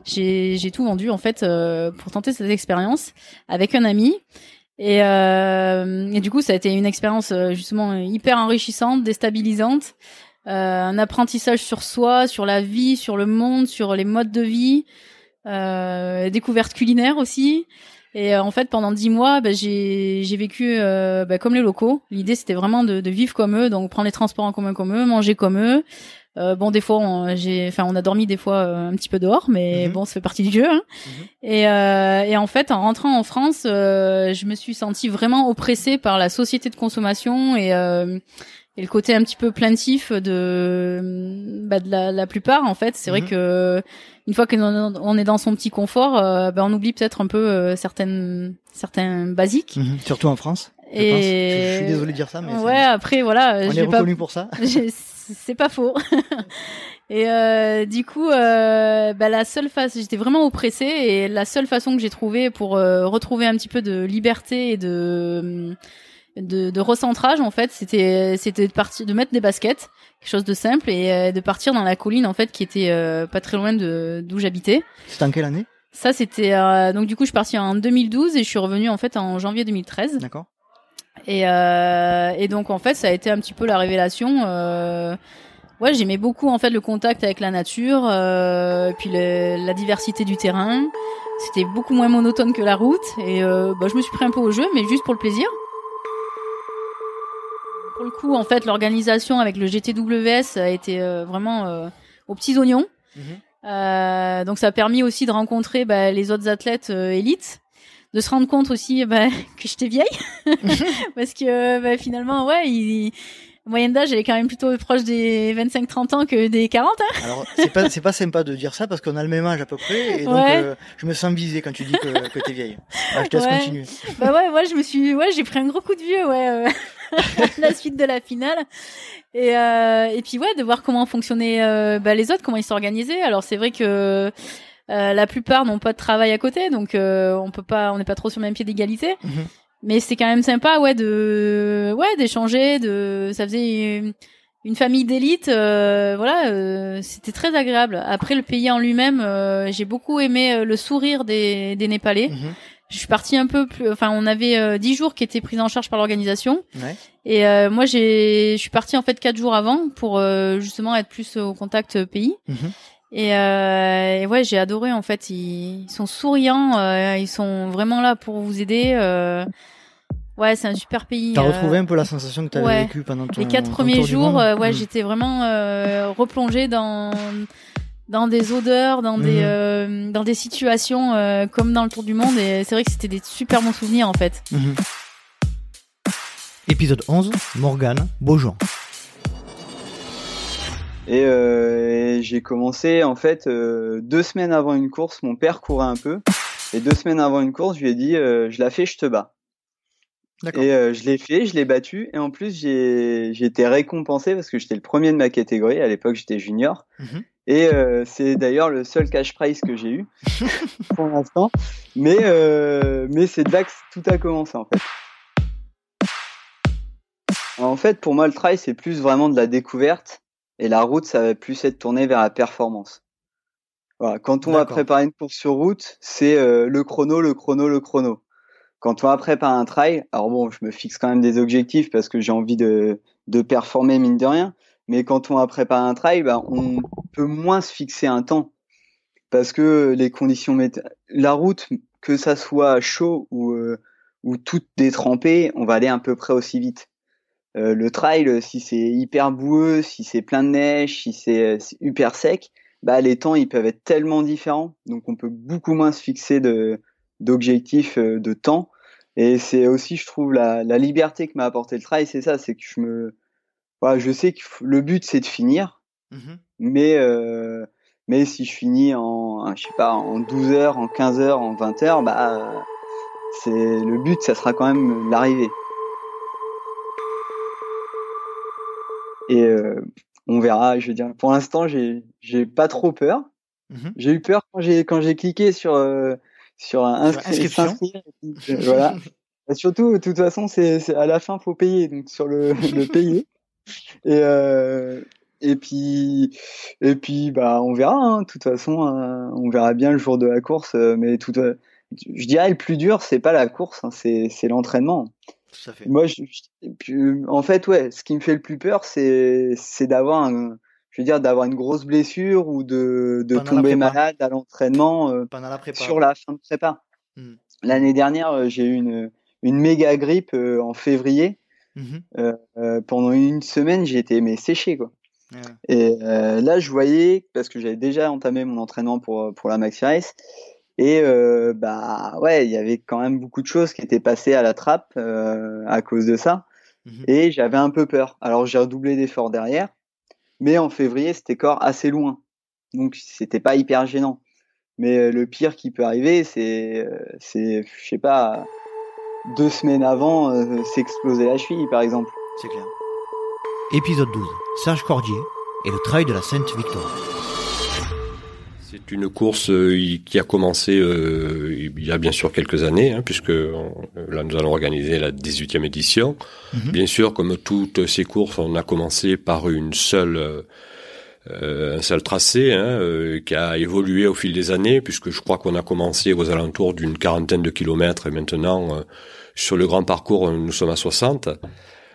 J'ai tout vendu en fait euh, pour tenter cette expérience avec un ami. Et, et du coup, ça a été une expérience justement hyper enrichissante, déstabilisante, un apprentissage sur soi, sur la vie, sur le monde, sur les modes de vie, découverte culinaire aussi. Et euh, en fait, pendant dix mois, bah, j'ai vécu euh, bah, comme les locaux. L'idée, c'était vraiment de, de, vivre comme eux, donc prendre les transports en commun comme eux, manger comme eux. Euh, bon, des fois, on, j'ai, enfin, on a dormi des fois euh, un petit peu dehors, mais mhm. bon, ça fait partie du jeu. Hein. Mhm. Et, euh, et en fait, en rentrant en France, je me suis sentie vraiment oppressée par la société de consommation et et le côté un petit peu plaintif de, bah, de la, la, plupart en fait c'est vrai mhm. que une fois qu'on est dans son petit confort euh, bah, on oublie peut-être un peu euh, certaines certains basiques. Mhm. surtout en France je et je suis désolé de dire ça mais ouais après voilà on est reconnu pour ça. C'est pas faux. Et euh, du coup euh, bah, la seule façon j'étais vraiment oppressée et la seule façon que j'ai trouvé pour euh, retrouver un petit peu de liberté et de de, de recentrage en fait c'était c'était de partir de mettre des baskets quelque chose de simple et euh, de partir dans la colline en fait qui était euh, pas très loin de d'où j'habitais. C'était en quelle année? Ça c'était euh, donc du coup je suis partie en 2012 et je suis revenue en fait en janvier 2013 d'accord. Et et donc en fait ça a été un petit peu la révélation ouais j'aimais beaucoup en fait le contact avec la nature et puis la diversité du terrain. C'était beaucoup moins monotone que la route et bah, je me suis pris un peu au jeu mais juste pour le plaisir pour le coup, en fait, l'organisation avec le GTWS a été euh, vraiment euh, aux petits oignons. Euh, donc ça a permis aussi de rencontrer bah, les autres athlètes élites, de se rendre compte aussi bah, que j'étais vieille, parce que bah, finalement, ouais, il, moyenne d'âge elle est quand même plutôt proche des 25-30 ans que des 40. Hein Alors c'est pas c'est pas sympa de dire ça parce qu'on a le même âge à peu près et donc euh, je me sens visé quand tu dis que, que t'es vieille. Ah, je te laisse continuer. Bah ouais, moi je me suis ouais j'ai pris un gros coup de vieux ouais euh, la suite de la finale et euh, et puis ouais de voir comment fonctionnaient euh, bah, les autres comment ils s'organisaient. Alors c'est vrai que la plupart n'ont pas de travail à côté, donc on peut pas, on n'est pas trop sur le même pied d'égalité. Mhm mais c'est quand même sympa ouais de ouais d'échanger de ça faisait une, famille d'élite euh, voilà euh, c'était très agréable après le pays en lui-même euh, j'ai beaucoup aimé le sourire des des népalais mhm. Je suis partie un peu plus enfin on avait dix jours qui étaient pris en charge par l'organisation ouais. et moi j'ai je suis partie en fait quatre jours avant pour justement être plus au contact pays mhm. Et, euh, et, ouais, j'ai adoré en fait. Ils, sont souriants, euh, ils sont vraiment là pour vous aider. Euh. Ouais, c'est un super pays. T'as retrouvé un peu la sensation que t'avais ouais. vécu pendant ton les quatre premiers jours. ouais, mm. j'étais vraiment replongée dans dans des odeurs, dans des mm. dans des situations comme dans le tour du monde. Et c'est vrai que c'était des super bons souvenirs en fait. Mm-hmm. Épisode 11, Morgane Beaujean. Et, j'ai commencé en fait euh, deux semaines avant une course, mon père courait un peu. Et deux semaines avant une course, je lui ai dit euh, je la fais, je te bats. Et euh, je l'ai fait, je l'ai battu. Et en plus, j'ai été récompensé parce que j'étais le premier de ma catégorie. À l'époque, j'étais junior. Mhm. Et c'est d'ailleurs le seul cash prize que j'ai eu pour l'instant. Mais, mais c'est de là que tout a commencé en fait. En fait, pour moi, le trail, c'est plus vraiment de la découverte. Et la route, ça va plus être tourné vers la performance. Voilà. Quand on va préparer une course sur route, c'est euh, le chrono, le chrono, le chrono. Quand on va préparer un trail, alors bon, je me fixe quand même des objectifs parce que j'ai envie de, de performer mine de rien. Mais quand on va préparer un trail, bah, on peut moins se fixer un temps parce que les conditions météo, la route, que ça soit chaud ou euh, ou toute détrempée, on va aller à peu près aussi vite. Euh, le trail, si c'est hyper boueux, si c'est plein de neige, si c'est hyper sec, bah les temps ils peuvent être tellement différents, donc on peut beaucoup moins se fixer de d'objectifs euh, de temps. Et c'est aussi, je trouve, la, la liberté que m'a apporté le trail, c'est ça, c'est que je me, voilà, je sais que le but c'est de finir, mmh mais euh, mais si je finis en, je sais pas, en 12 heures, en 15 heures, en 20 heures, bah c'est le but, ça sera quand même l'arrivée. Et euh, on verra. Je veux dire, pour l'instant, j'ai j'ai pas trop peur. Mhm. J'ai eu peur quand j'ai quand j'ai cliqué sur euh, sur un inscri- inscription. Euh, voilà. Et surtout, de toute façon, c'est c'est- à la fin faut payer, donc sur le le payer. Et euh, et puis et puis bah on verra. hein. De toute façon, euh, on verra bien le jour de la course. euh, mais tout, je dirais le plus dur, c'est pas la course, hein, c'est c'est l'entraînement. Fait. Moi, je, je- en fait, ouais, ce qui me fait le plus peur, c'est c'est d'avoir un, je veux dire, d'avoir une grosse blessure ou de de tomber malade à l'entraînement euh, la sur la fin de prépa. Hmm. L'année dernière, j'ai eu une une méga grippe euh, en février. Mhm. Euh, euh, pendant une semaine, j'ai été mais séché quoi. Ouais. Et euh, là, je voyais parce que j'avais déjà entamé mon entraînement pour pour la Maxi Race. Et euh, bah ouais, il y avait quand même beaucoup de choses qui étaient passées à la trappe euh, à cause de ça. Mhm. Et j'avais un peu peur. Alors j'ai redoublé d'efforts derrière, mais en février c'était corps assez loin, donc c'était pas hyper gênant. Mais le pire qui peut arriver, c'est c'est je sais pas deux semaines avant euh, s'exploser la cheville par exemple. C'est clair. Épisode 12. Serge Cordier et le trail de la Sainte-Victoire. C'est une course euh, qui a commencé euh, il y a bien sûr quelques années, hein, puisque euh, là nous allons organiser la 18e édition. Mhm. Bien sûr, comme toutes ces courses, on a commencé par une seule, euh, un seul tracé hein, euh, qui a évolué au fil des années, puisque je crois qu'on a commencé aux alentours d'une quarantaine de kilomètres et maintenant euh, sur le grand parcours nous sommes à 60.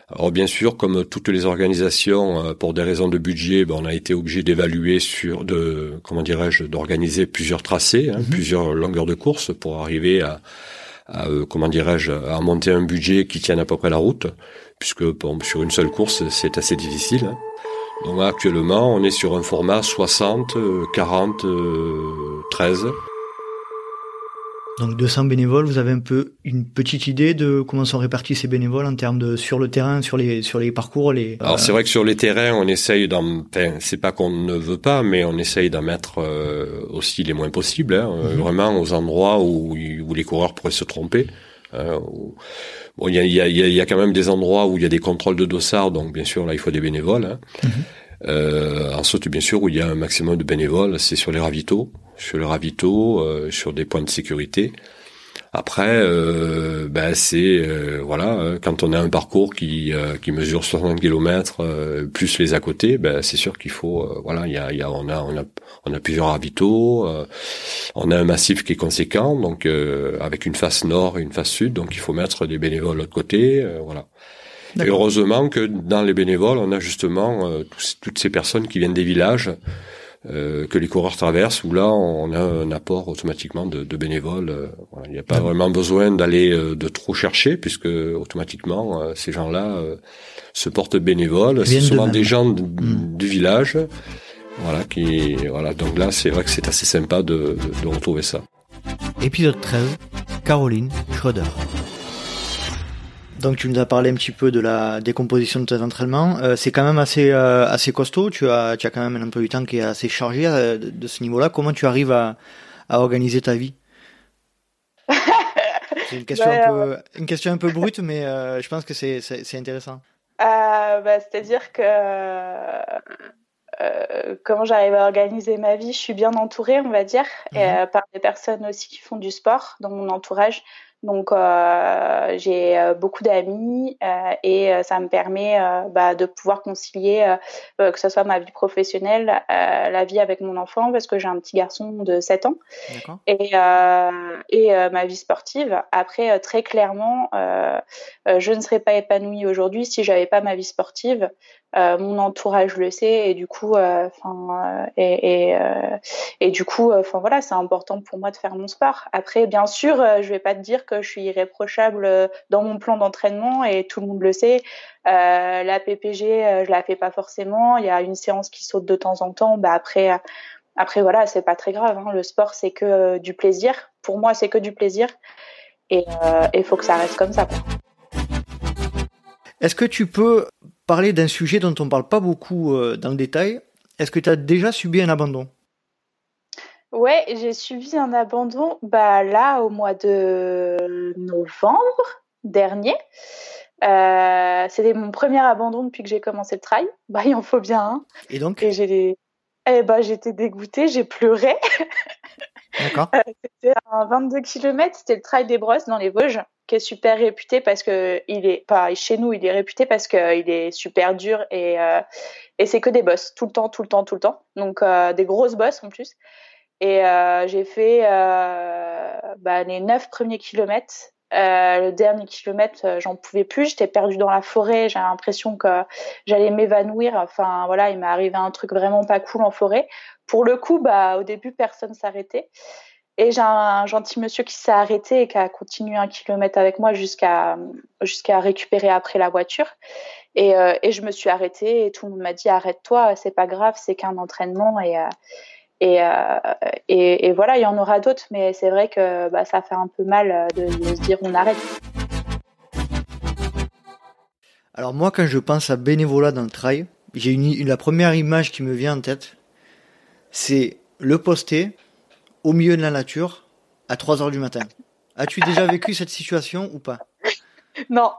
Alors bien sûr, comme toutes les organisations, pour des raisons de budget, ben, on a été obligé d'évaluer sur, de, comment dirais-je, d'organiser plusieurs tracés, hein, plusieurs longueurs de course pour arriver à, à, comment dirais-je, à monter un budget qui tienne à peu près la route, puisque bon, sur une seule course, c'est assez difficile. hein. Donc actuellement, on est sur un format 60, euh, 40, euh, 13. Donc 200 bénévoles, vous avez un peu une petite idée de comment sont répartis ces bénévoles en termes de sur le terrain, sur les sur les parcours, les. Alors euh, c'est vrai que sur les terrains, on essaye d'en, enfin, c'est pas qu'on ne veut pas, mais on essaye d'en mettre euh, aussi les moins possibles, hein, euh, Mhm. vraiment aux endroits où, où les coureurs pourraient se tromper. hein, où- Bon, il y a, y, y quand même des endroits où il y a des contrôles de dossard, donc bien sûr là il faut des bénévoles. Hein. Euh, ensuite, bien sûr, où il y a un maximum de bénévoles, c'est sur les ravitaux, sur les ravitaux, euh, sur des points de sécurité. Après, euh, ben c'est euh, voilà, euh, quand on a un parcours qui euh, qui mesure 60 km plus les à côté, ben c'est sûr qu'il faut euh, voilà, il y a, il y a on a on a on a plusieurs ravitaux, euh, on a un massif qui est conséquent, donc euh, avec une face nord et une face sud, donc il faut mettre des bénévoles de l'autre côté, euh, voilà. Et heureusement que dans les bénévoles, on a justement euh, tous- toutes ces personnes qui viennent des villages euh, que les coureurs traversent, où là, on a un apport automatiquement de, de bénévoles. euh, voilà. Il n'y a pas vraiment besoin d'aller euh, de trop chercher, puisque automatiquement, ces gens-là se portent bénévoles. C'est souvent des gens de- Mm. du village. Voilà, qui, voilà. Donc là, c'est vrai que c'est assez sympa de, de, de retrouver ça. Épisode 13. Caroline Schroeder. Donc tu nous as parlé un petit peu de la décomposition de tes entraînements. Euh, c'est quand même assez euh, assez costaud. Tu as tu as quand même un emploi du temps qui est assez chargé euh, de, de ce niveau-là. Comment tu arrives à, à organiser ta vie? C'est une question un peu une question un peu brute, mais je pense que c'est c'est intéressant. Bah, C'est-à-dire que comment j'arrive à organiser ma vie, je suis bien entourée, on va dire, et, euh, par des personnes aussi qui font du sport dans mon entourage. Donc euh, j'ai euh, beaucoup d'amis euh, et ça me permet bah, de pouvoir concilier que ce soit ma vie professionnelle, la vie avec mon enfant parce que j'ai un petit garçon de 7 ans et, et ma vie sportive. Après, très clairement, je ne serais pas épanouie aujourd'hui si j'avais pas ma vie sportive. Euh, mon entourage le sait et du coup, euh, enfin, euh, et, du coup, enfin voilà, c'est important pour moi de faire mon sport. Après, bien sûr, je vais pas te dire que je suis irréprochable dans mon plan d'entraînement et tout le monde le sait. La PPG, je la fais pas forcément. Il y a une séance qui saute de temps en temps. Bah après. après voilà, c'est pas très grave. Hein. Le sport, c'est que du plaisir. Pour moi, c'est que du plaisir. Et il faut que ça reste comme ça. Est-ce que tu peux parler d'un sujet dont on parle pas beaucoup euh, dans le détail Est-ce que tu as déjà subi un abandon? Ouais, j'ai suivi un abandon bah, là au mois de novembre dernier. Euh, c'était mon premier abandon depuis que j'ai commencé le trail. Bah, il en faut bien un. Et donc? Et j'ai eh bah, j'étais dégoûtée, j'ai pleuré. Euh, c'était un 22 km, c'était le trail des Brosses dans les Vosges, qui est super réputé parce que il est pas chez nous, il est réputé parce qu'il est super dur et euh, et c'est que des bosses tout le temps, tout le temps, tout le temps. Donc euh, des grosses bosses en plus. Et euh, j'ai fait euh, bah, les neuf premiers kilomètres. Euh, le dernier kilomètre, euh, j'en pouvais plus. J'étais perdue dans la forêt. J'ai l'impression que j'allais m'évanouir. Enfin voilà, il m'est arrivé un truc vraiment pas cool en forêt. Pour le coup, bah au début, personne s'arrêtait. Et j'ai un gentil monsieur qui s'est arrêté et qui a continué un kilomètre avec moi jusqu'à récupérer après la voiture. Et, euh, et je me suis arrêtée et tout le monde m'a dit arrête-toi, c'est pas grave, c'est qu'un entraînement et, euh, et, et, voilà, il y en aura d'autres, mais c'est vrai que bah, ça fait un peu mal de, de, se dire on arrête. Alors moi, quand je pense à bénévolat dans le trail, j'ai une, la première image qui me vient en tête, c'est le poster au milieu de la nature à 3 heures du matin. As-tu déjà vécu cette situation ou pas? Non.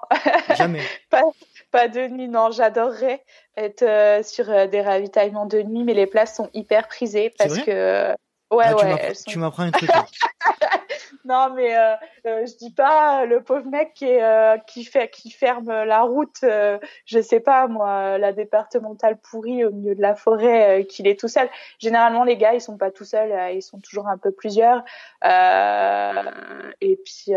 Jamais. pas, pas de nuit, non. J'adorerais être euh, sur euh, des ravitaillements de nuit, mais les places sont hyper prisées parce que. Ouais, ah, ouais. Tu m'apprends un truc. Là. non, mais euh, euh, je dis pas le pauvre mec qui, est, euh, qui fait qui ferme la route. je sais pas moi, la départementale pourrie au milieu de la forêt, qu'il est tout seul. Généralement, les gars, ils sont pas tout seuls, ils sont toujours un peu plusieurs. et puis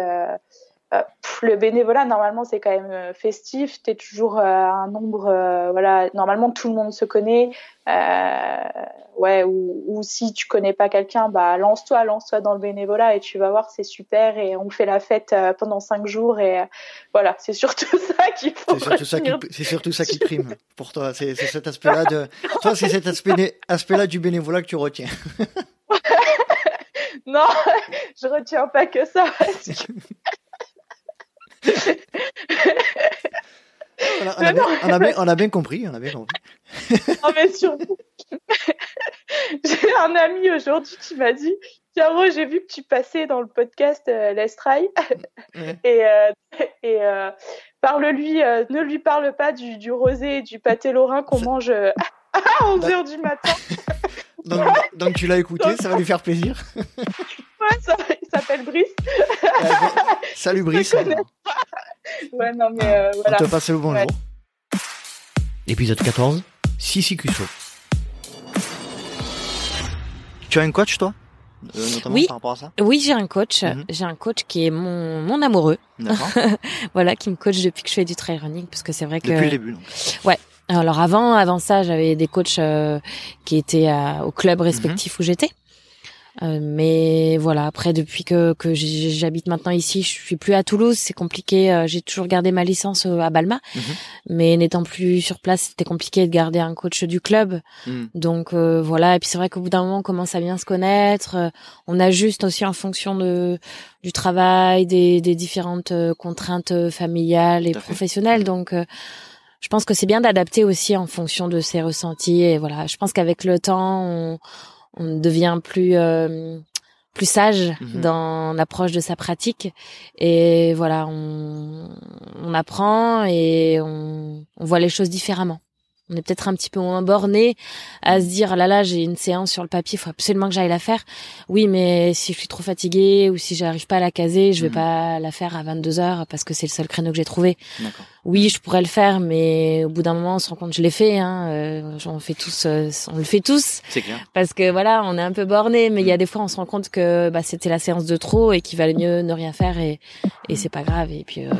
euh, le bénévolat normalement c'est quand même euh, festif. T'es toujours euh, un nombre euh, voilà normalement tout le monde se connaît. Ouais ou, ou, si tu connais pas quelqu'un bah lance-toi lance-toi dans le bénévolat et tu vas voir c'est super. Et on fait la fête pendant cinq jours. Et voilà c'est surtout ça qu'il faut c'est surtout ça qui c'est surtout ça qui prime pour toi. C'est cet aspect là de toi c'est cet aspect aspect là du bénévolat que tu retiens. Non je retiens pas que ça on, a, on, a bien, on, a bien, on, a bien, compris, on a bien compris. non, mais surtout, j'ai un ami aujourd'hui qui m'a dit Caro, j'ai vu que tu passais dans le podcast euh, Let's Try. ouais. Et, euh, et euh, parle-lui, euh, ne lui parle pas du, du rosé et du pâté lorrain qu'on mange à 11h du matin. donc, donc, tu l'as écouté, ça va lui faire plaisir. ouais, ça, il s'appelle Brice. Salut Brice. Ouais, non, mais euh, voilà. On te passe le bonjour. Ouais. Épisode 14, Sissi Cusso. Tu as un coach, toi? Euh, oui, par rapport à ça? Oui, j'ai un coach. Mm -hmm. J'ai un coach qui est mon, mon amoureux. voilà, qui me coach depuis que je fais du trail running, parce que c'est vrai que depuis le début. Donc. Ouais. Alors avant, avant ça, j'avais des coachs euh, qui étaient au club respectif mm -hmm. où j'étais. Euh, mais voilà, après depuis que que j'habite maintenant ici, je suis plus à Toulouse, c'est compliqué. Euh, j'ai toujours gardé ma licence euh, à Balma, Mhm. mais n'étant plus sur place, c'était compliqué de garder un coach du club. Mm. Donc euh, voilà, et puis c'est vrai qu'au bout d'un moment, on commence à bien se connaître. Euh, on ajuste aussi en fonction de du travail, des, des différentes contraintes familiales et professionnelles. Donc je pense que c'est bien d'adapter aussi en fonction de ses ressentis. Et voilà, je pense qu'avec le temps, on on devient plus euh, plus sage mmh. dans l'approche de sa pratique et voilà on, on apprend et on, on voit les choses différemment on est peut-être un petit peu moins borné à se dire là là j'ai une séance sur le papier il faut absolument que j'aille la faire. Oui mais si je suis trop fatiguée ou si j'arrive pas à la caser je vais Mhm. pas la faire à 22 heures parce que c'est le seul créneau que j'ai trouvé. Oui je pourrais le faire mais au bout d'un moment on se rend compte que je l'ai fait hein euh, on fait tous euh, on le fait tous. C'est clair. parce que voilà on est un peu borné mais il y a des fois on se rend compte que bah, c'était la séance de trop et qu'il valait mieux ne rien faire et et c'est pas grave. Et puis euh,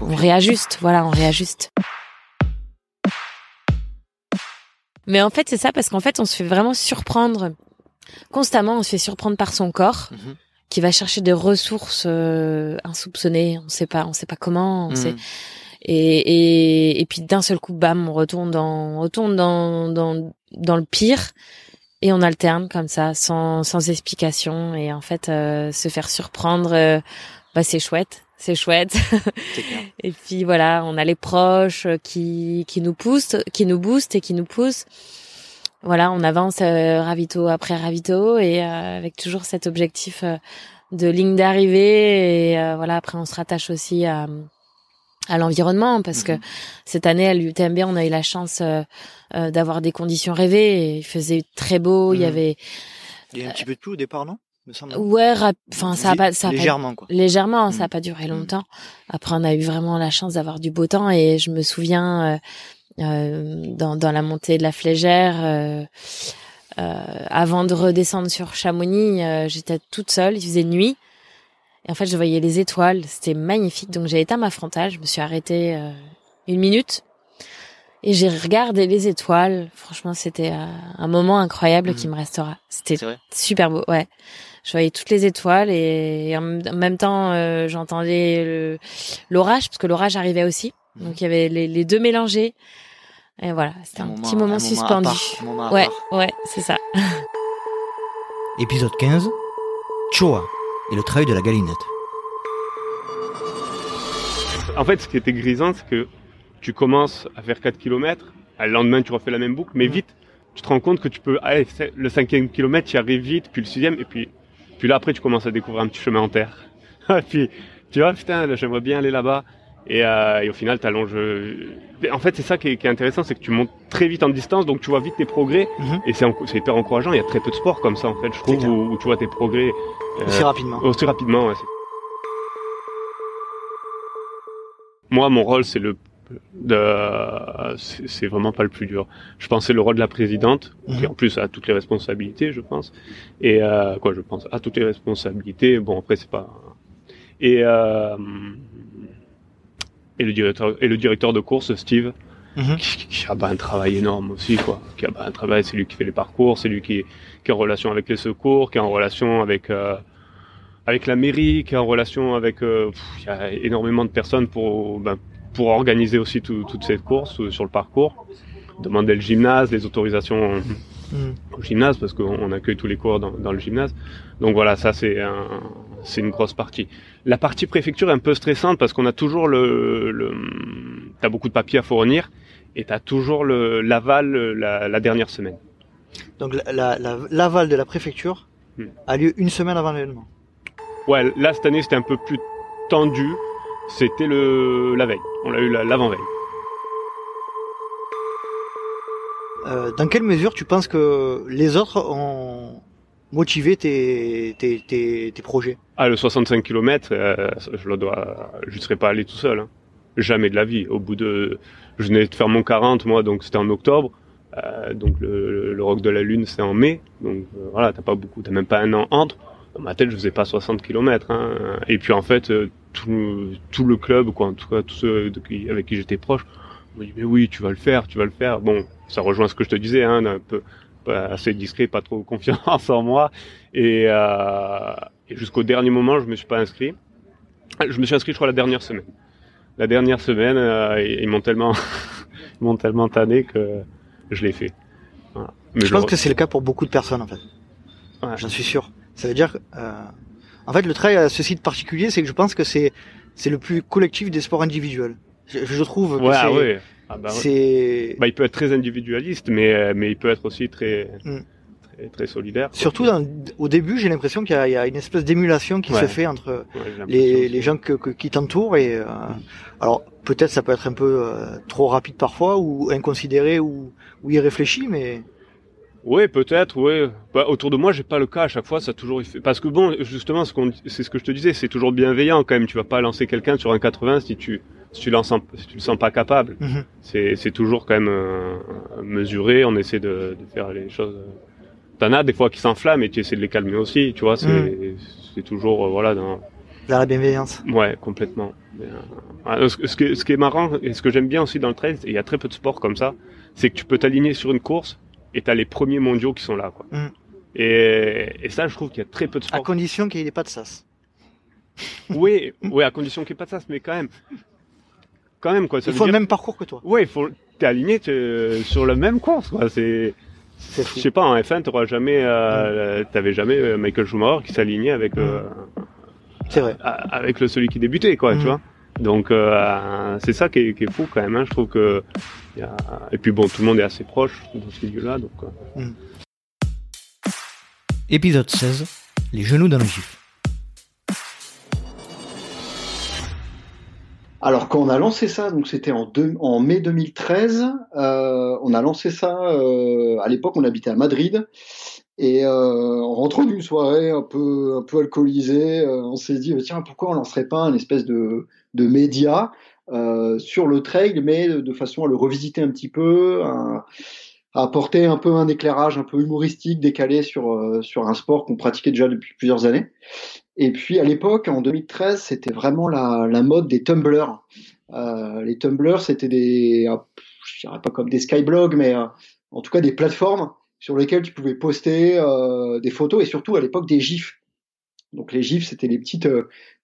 on réajuste voilà on réajuste mais en fait c'est ça parce qu'en fait on se fait vraiment surprendre constamment on se fait surprendre par son corps Mhm. qui va chercher des ressources euh, insoupçonnées on sait pas on sait pas comment on Mhm. sait et, et, et puis d'un seul coup, bam, on retourne dans, on retourne dans, dans, dans le pire et on alterne comme ça, sans, sans explication. Et en fait, euh, se faire surprendre, euh, bah c'est chouette, c'est chouette. Et puis voilà, on a les proches qui, qui nous poussent, qui nous boostent et qui nous poussent. voilà, on avance euh, ravito après ravito et euh, avec toujours cet objectif euh, de ligne d'arrivée et voilà après on se rattache aussi à à l'environnement parce que mhm. cette année à l'UTMB on a eu la chance d'avoir des conditions rêvées il faisait très beau il y mhm. avait il y a un petit peu de pluie au départ non? Ouais, enfin ça a pas ça a légèrement quoi. Légèrement, ça a mhm. pas duré longtemps. Après on a eu vraiment la chance d'avoir du beau temps et je me souviens euh, dans, dans la montée de la Flégère. Euh, euh, avant de redescendre sur Chamonix, j'étais toute seule, il faisait nuit. Et en fait, je voyais les étoiles, c'était magnifique. Donc j'ai éteint ma frontale, je me suis arrêtée une minute et j'ai regardé les étoiles. Franchement, c'était un moment incroyable qui mhm. me restera. C'était super beau, ouais. Je voyais toutes les étoiles et, en même temps, j'entendais l'orage parce que l'orage arrivait aussi. Mhm. Donc il y avait les, les deux mélangés. Et voilà, c'était un, petit moment, suspendu. ouais, ouais, c'est ça. Épisode 15. Choa et le travail de la galinette. En fait, ce qui était grisant, c'est que tu commences à faire 4 km, le lendemain tu refais la même boucle, mais vite, tu te rends compte que tu peux, allez, le cinquième kilomètre, tu y arrives vite, puis le sixième, et puis, puis là après tu commences à découvrir un petit chemin en terre. puis tu vois, putain, j'aimerais bien aller là-bas. Et, euh, et, au final, tu allonges. En fait, c'est ça qui est, qui est intéressant, c'est que tu montes très vite en distance, donc tu vois vite tes progrès. Mhm. Et c'est hyper encourageant. Il y a très peu de sports comme ça, en fait, je trouve, où, tu vois tes progrès. Euh, aussi rapidement. Aussi rapidement, ouais. Moi, mon rôle, c'est le. C'est vraiment pas le plus dur. Je pensais le rôle de la présidente, qui mhm. en plus a toutes les responsabilités, je pense. Et euh, quoi, je pense a toutes les responsabilités. Bon, après, c'est pas. Et euh, et le directeur et le directeur de course Steve mhm. qui, a un travail énorme aussi quoi qui a un travail c'est lui qui fait les parcours c'est lui qui, qui est en relation avec les secours qui est en relation avec euh, avec la mairie qui est en relation avec euh, il y a énormément de personnes pour ben, pour organiser aussi toute cette course sur le parcours demander le gymnase les autorisations mhm. au gymnase parce qu'on accueille tous les cours dans, dans le gymnase donc voilà ça c'est un c'est une grosse partie. La partie préfecture est un peu stressante parce qu'on a toujours le, le t'as beaucoup de papiers à fournir et t'as toujours le l'aval la, la, dernière semaine. Donc l'aval la, de la préfecture hmm. a lieu une semaine avant l'événement. Ouais, là cette année c'était un peu plus tendu. C'était le la veille. On l'a eu l'avant-veille. Euh, dans quelle mesure tu penses que les autres ont motivé tes, tes, tes, tes projets? Ah, le 65 km, euh, je le dois, je ne serais pas allé tout seul. Hein. Jamais de la vie. Au bout de, je venais de faire mon 40 moi, donc c'était en octobre. Euh, donc le, le, rock de la lune c'est en mai. Donc voilà, t'as pas beaucoup, t'as même pas un an entre. Dans ma tête, je faisais pas 60 km. Hein. Et puis en fait, euh, tout, tout le club, quoi, en tout cas tous ceux avec qui j'étais proche, me dit mais oui, tu vas le faire, tu vas le faire. Bon, ça rejoint ce que je te disais, hein, un peu assez discret, pas trop confiance en moi. Et, euh, et jusqu'au dernier moment, je me suis pas inscrit. Je me suis inscrit, je crois, la dernière semaine. La dernière semaine, euh, ils m'ont tellement, ils m'ont tellement tanné que je l'ai fait. Mais je, pense que c'est le cas pour beaucoup de personnes, en fait. Ouais. J'en suis sûr. Ça veut dire, euh... en fait, le trail a ce site particulier, c'est que je pense que c'est, c'est le plus collectif des sports individuels. Je, je trouve que ouais, c'est, ouais. Ah bah, c'est, bah, il peut être très individualiste, mais, euh, mais il peut être aussi très, mm très solidaire. Surtout dans, au début, j'ai l'impression qu'il y, y, a une espèce d'émulation qui se fait entre les, les, gens que, que, qui t'entourent et euh, alors peut-être ça peut être un peu euh, trop rapide parfois ou inconsidéré ou, ou irréfléchi, mais oui, peut-être, oui. Bah, autour de moi, j'ai pas le cas à chaque fois. Ça a toujours fait... parce que bon, justement, c'est ce que je te disais, c'est toujours bienveillant quand même. Tu vas pas lancer quelqu'un sur un 80 si tu si tu, sens, si tu le sens pas capable. Mhm. C'est c'est toujours quand même euh, mesuré. On essaie de, de faire les choses t'en as des fois qui s'enflamment et tu essaies de les calmer aussi, tu vois, c'est mm. toujours, euh, voilà, dans... La bienveillance. Ouais, complètement. Euh, ce, ce, ce qui est marrant et ce que j'aime bien aussi dans le trail, il y a très peu de sports comme ça, c'est que tu peux t'aligner sur une course et t'as les premiers mondiaux qui sont là, quoi. Mm. Et, et, ça, je trouve qu'il y a très peu de sports. À condition qu'il n'y ait pas de sas. oui, oui, à condition qu'il n'y ait pas de sas, mais quand même. Quand même, quoi. Ça il faut le même parcours que toi. Oui, il faut, t'es aligné sur la même course, quoi. C'est, je sais pas, en F1, t'auras jamais, euh, t'avais jamais euh, Michael Schumacher qui s'alignait avec, euh, c'est vrai, avec le celui qui débutait, quoi, tu mm. vois. Donc euh, c'est ça qui est, qui est, fou quand même. Hein. Je trouve que y a... et puis bon, tout le monde est assez proche dans ce milieu-là. Donc. Euh... Mm. Épisode 16 les genoux d'un gif. Alors quand on a lancé ça, donc c'était en, en mai 2013, euh, on a lancé ça. Euh, à l'époque, on habitait à Madrid et euh, en rentrant d'une soirée un peu un peu alcoolisée, euh, on s'est dit tiens pourquoi on lancerait pas un espèce de de média euh, sur le trail, mais de, façon à le revisiter un petit peu, à, à apporter un peu un éclairage un peu humoristique, décalé sur euh, sur un sport qu'on pratiquait déjà depuis plusieurs années. Et puis à l'époque, en 2013, c'était vraiment la, la mode des tumblers. Euh, les tumblers, c'était des, euh, je dirais pas comme des skyblogs, mais euh, en tout cas des plateformes sur lesquelles tu pouvais poster euh, des photos et surtout à l'époque des gifs. Donc les gifs, c'était les petites,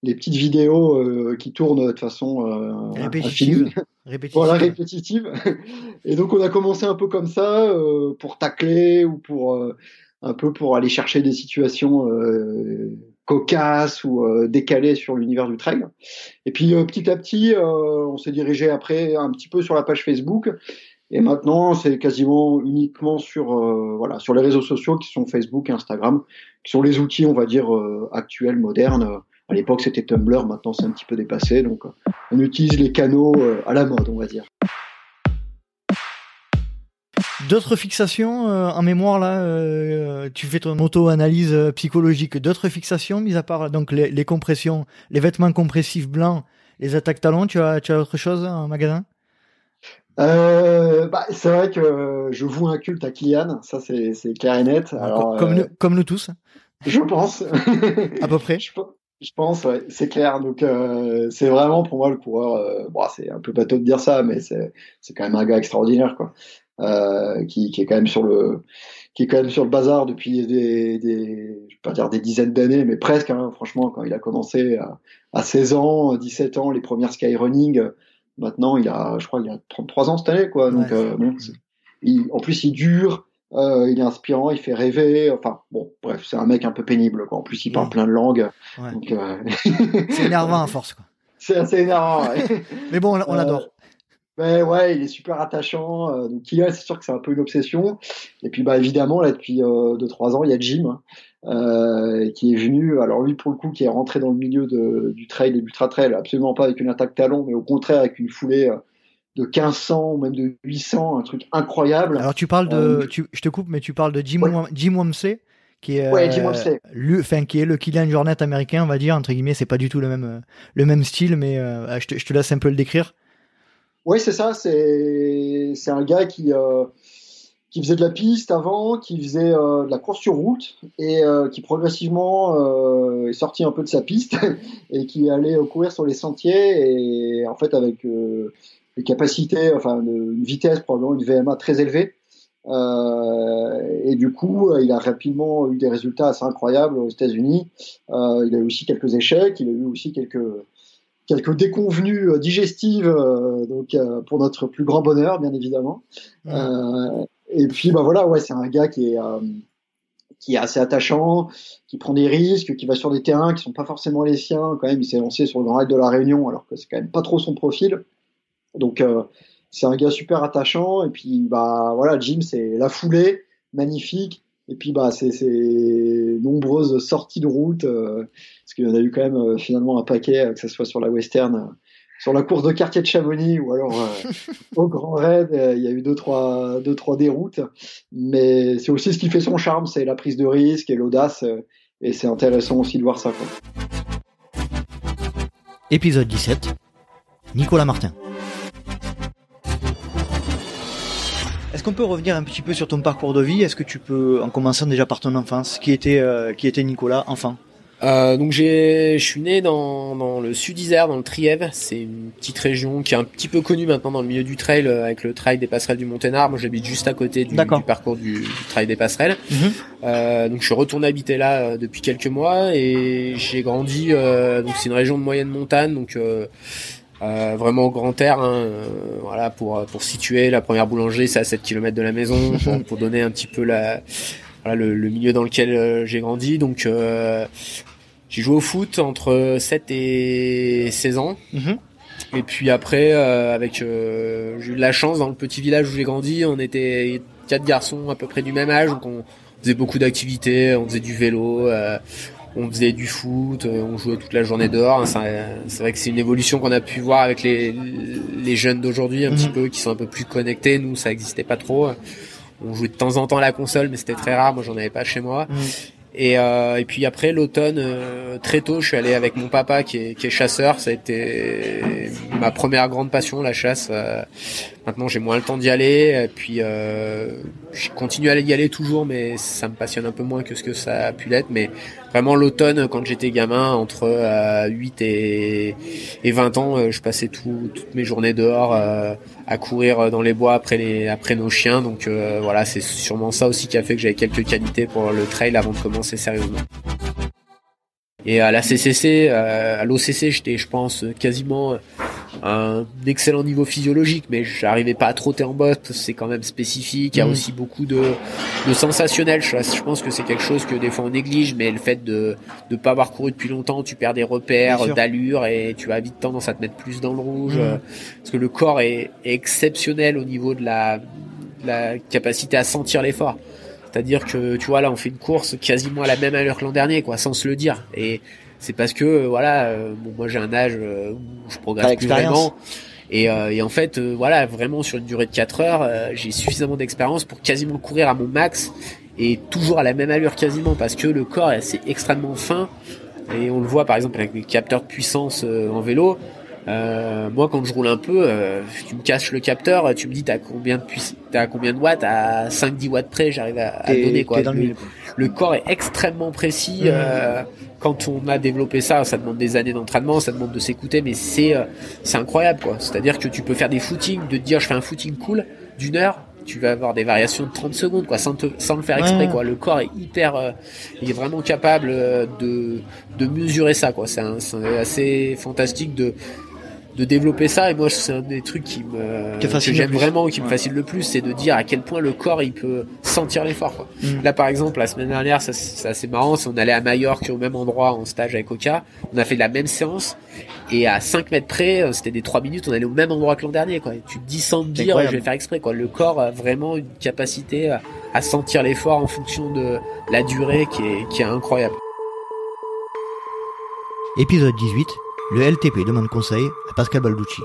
les petites vidéos qui tournent de façon répétitive. répétitive. Voilà, répétitive. Et donc on a commencé un peu comme ça pour tacler ou pour un peu pour aller chercher des situations cocasse ou euh, décalé sur l'univers du trail. Et puis euh, petit à petit, euh, on s'est dirigé après un petit peu sur la page Facebook. Et maintenant, c'est quasiment uniquement sur voilà sur les réseaux sociaux qui sont Facebook et Instagram, qui sont les outils, on va dire actuels, modernes. À l'époque, c'était Tumblr. Maintenant, c'est un petit peu dépassé. Donc, on utilise les canaux à la mode, on va dire. D'autres fixations euh, en mémoire là, euh, tu fais ton auto-analyse euh, psychologique. D'autres fixations, mis à part donc les, les, compressions, les vêtements compressifs blancs, les attaques talons, tu as, tu as autre chose en magasin? Euh, bah, c'est vrai que je voue un culte à Kylian, ça c'est, c'est clair et net. Alors, comme, nous, comme nous tous. Je pense. à peu près. Je, je pense, ouais, c'est clair. Donc c'est vraiment pour moi le coureur. bon, c'est un peu bateau de dire ça, mais c'est, c'est quand même un gars extraordinaire, quoi. Euh, qui, qui, est quand même sur le qui est quand même sur le bazar depuis des, des je vais pas dire des dizaines d'années, mais presque. Hein, franchement, quand il a commencé à, à, 16 ans, 17 ans, les premières skyrunning, maintenant il a, je crois, il a 33 ans cette année, quoi. Donc, euh, bon, il, en plus, il dure. Euh, il est inspirant, il fait rêver. Enfin, bon, bref, c'est un mec un peu pénible. Quoi. En plus, il parle plein de langues. Ouais. Euh... c'est énervant à force. Quoi. C'est assez énervant. Ouais. Mais bon, on, on adore. Ben ouais, il est super attachant. Euh, donc Kylian, c'est sûr que c'est un peu une obsession. Et puis bah évidemment là depuis 2 euh, trois ans, il y a Jim euh, qui est venu. Alors lui pour le coup, qui est rentré dans le milieu de, du trail et du trail, absolument pas avec une attaque talon, mais au contraire avec une foulée de 1500 ou même de 800, un truc incroyable. Alors tu parles de, euh, tu, je te coupe, mais tu parles de Jim, ouais. Jim Wamsey qui est ouais, Jim Wamsey. lui, enfin qui est le Kylian Jornet américain, on va dire entre guillemets. C'est pas du tout le même le même style, mais je te, je te laisse un peu le décrire. Oui, c'est ça. C'est un gars qui euh, qui faisait de la piste avant, qui faisait euh, de la course sur route et euh, qui progressivement est sorti un peu de sa piste et qui allait courir sur les sentiers et en fait avec des capacités, enfin une vitesse probablement une VMA très élevée. et du coup, il a rapidement eu des résultats assez incroyables aux États-Unis. il a eu aussi quelques échecs, il a eu aussi quelques quelques déconvenues euh, digestives, euh, donc euh, pour notre plus grand bonheur, bien évidemment. et puis bah voilà, ouais, c'est un gars qui est qui est assez attachant, qui prend des risques, qui va sur des terrains qui sont pas forcément les siens. Quand même, il s'est lancé sur le Grand Raid de la Réunion, alors que c'est quand même pas trop son profil. Donc c'est un gars super attachant. Et puis bah voilà, Jim, c'est la foulée, magnifique. Et puis bah c'est ces nombreuses sorties de route, euh, parce qu'il y en a eu quand même euh, finalement un paquet, euh, que ce soit sur la western, euh, sur la course de quartier de Chamonix ou alors au Grand Raid, il y a eu deux trois deux trois déroutes. Mais c'est aussi ce qui fait son charme, c'est la prise de risque et l'audace, et c'est intéressant aussi de voir ça. Quoi. Épisode 17. Nicolas Martin. Qu'on peut revenir un petit peu sur ton parcours de vie? Est-ce que tu peux, en commençant déjà par ton enfance, qui était, euh, qui était Nicolas, enfant? Euh, donc j'ai, je suis né dans, dans le sud Isère, dans le Trièves. C'est une petite région qui est un petit peu connue maintenant dans le milieu du trail, euh, avec le trail des passerelles du Monténard. Moi, j'habite juste à côté du, du parcours du, du, trail des passerelles. Mhm. euh, donc je suis retourné habiter là euh, depuis quelques mois et j'ai grandi. Euh, donc c'est une région de moyenne montagne, donc euh, vraiment au grand air, hein, euh, voilà pour pour situer la première boulangerie, c'est à 7 km de la maison pour, pour donner un petit peu la voilà le, le milieu dans lequel euh, j'ai grandi. Donc euh, j'ai joué au foot entre 7 et 16 ans. Mhm. Et puis après, euh, avec euh, j'ai eu de la chance dans le petit village où j'ai grandi, on était quatre garçons à peu près du même âge, donc on faisait beaucoup d'activités, on faisait du vélo, euh, on faisait du foot, on jouait toute la journée dehors. C'est vrai que c'est une évolution qu'on a pu voir avec les, les jeunes d'aujourd'hui, un petit Mhm. peu, qui sont un peu plus connectés. Nous, ça existait pas trop. On jouait de temps en temps à la console, mais c'était très rare. Moi, j'en avais pas chez moi. Et, euh, et puis après l'automne, euh, très tôt, je suis allé avec mon papa qui est, qui est chasseur. Ça a été ma première grande passion, la chasse. Euh, maintenant, j'ai moins le temps d'y aller. Et puis, euh, je continue à y aller toujours, mais ça me passionne un peu moins que ce que ça a pu l'être. Mais vraiment l'automne, quand j'étais gamin, entre euh, 8 et, et 20 ans, euh, je passais tout, toutes mes journées dehors euh, à courir dans les bois après les après nos chiens. Donc euh, voilà, c'est sûrement ça aussi qui a fait que j'avais quelques qualités pour le trail avant de commencer sérieusement. Et à la CCC, euh, à l'OCC, j'étais, je pense, quasiment un excellent niveau physiologique, mais j'arrivais pas à trotter en botte. C'est quand même spécifique. Il y a Mhm. aussi beaucoup de, de sensationnel. Je, je pense que c'est quelque chose que des fois on néglige, mais le fait de de pas avoir couru depuis longtemps, tu perds des repères d'allure et tu as vite tendance à te mettre plus dans le rouge. Euh, parce que le corps est, est exceptionnel au niveau de la, de la capacité à sentir l'effort. C'est-à-dire que tu vois là on fait une course quasiment à la même allure que l'an dernier quoi sans se le dire et c'est parce que euh, voilà euh, bon, moi j'ai un âge euh, où je progresse plus vraiment. Et, euh, et en fait euh, voilà vraiment sur une durée de 4 heures euh, j'ai suffisamment d'expérience pour quasiment courir à mon max et toujours à la même allure quasiment parce que le corps est c'est extrêmement fin. Et on le voit par exemple avec les capteurs de puissance euh, en vélo. Euh, moi, quand je roule un peu, euh, tu me caches le capteur, tu me dis t'as combien de t'as combien de watts? À 5-10 watts près, j'arrive à, donner quoi. t'es dans le le, corps est extrêmement précis. Mhm. euh, quand on a développé ça, ça demande des années d'entraînement, ça demande de s'écouter, mais c'est euh, c'est incroyable quoi. C'est-à-dire que tu peux faire des footings, de te dire je fais un footing cool d'une heure, tu vas avoir des variations de 30 secondes quoi, sans, te- sans le faire exprès quoi. Le corps est hyper, euh, il est vraiment capable de de mesurer ça quoi. C'est assez fantastique de de développer ça et moi c'est un des trucs qui me que le j'aime plus. vraiment qui me Ouais. fascine le plus c'est de dire à quel point le corps il peut sentir l'effort quoi. Mm. là par exemple la semaine dernière ça c'est assez marrant c'est on allait à Majorque au même endroit en stage avec Oka on a fait la même séance et à 5 mètres près euh, c'était des 3 minutes on allait au même endroit que l'an dernier quoi Et tu te dis sans te dire je vais faire exprès quoi le corps a vraiment une capacité à, à sentir l'effort en fonction de la durée qui est qui est incroyable Épisode 18. Le LTP demande conseil à Pascal Balducci.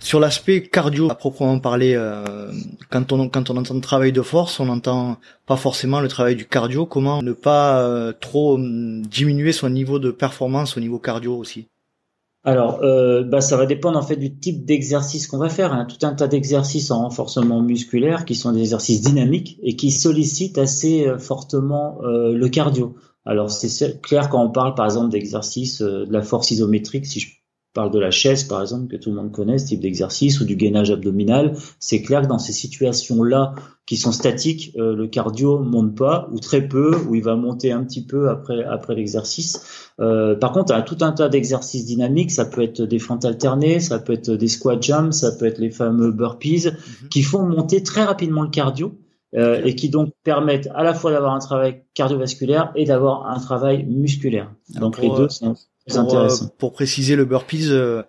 Sur l'aspect cardio, à proprement parler, euh, quand on quand on entend travail de force, on entend pas forcément le travail du cardio. Comment ne pas euh, trop hum, diminuer son niveau de performance au niveau cardio aussi? Alors, euh, bah, ça va dépendre en fait du type d'exercice qu'on va faire. Hein. Tout un tas d'exercices en renforcement musculaire qui sont des exercices dynamiques et qui sollicitent assez fortement euh, le cardio. Alors, c'est clair quand on parle par exemple d'exercices euh, de la force isométrique, si je parle de la chaise par exemple, que tout le monde connaît, ce type d'exercice, ou du gainage abdominal, c'est clair que dans ces situations-là qui sont statiques, euh, le cardio monte pas, ou très peu, ou il va monter un petit peu après, après l'exercice. Euh, par contre, a tout un tas d'exercices dynamiques. Ça peut être des fentes alternées, ça peut être des squat jumps, ça peut être les fameux burpees, qui font monter très rapidement le cardio euh, et qui donc permettent à la fois d'avoir un travail cardiovasculaire et d'avoir un travail musculaire. Donc pour, les deux euh, sont très euh, intéressants. pour préciser, le burpees, euh,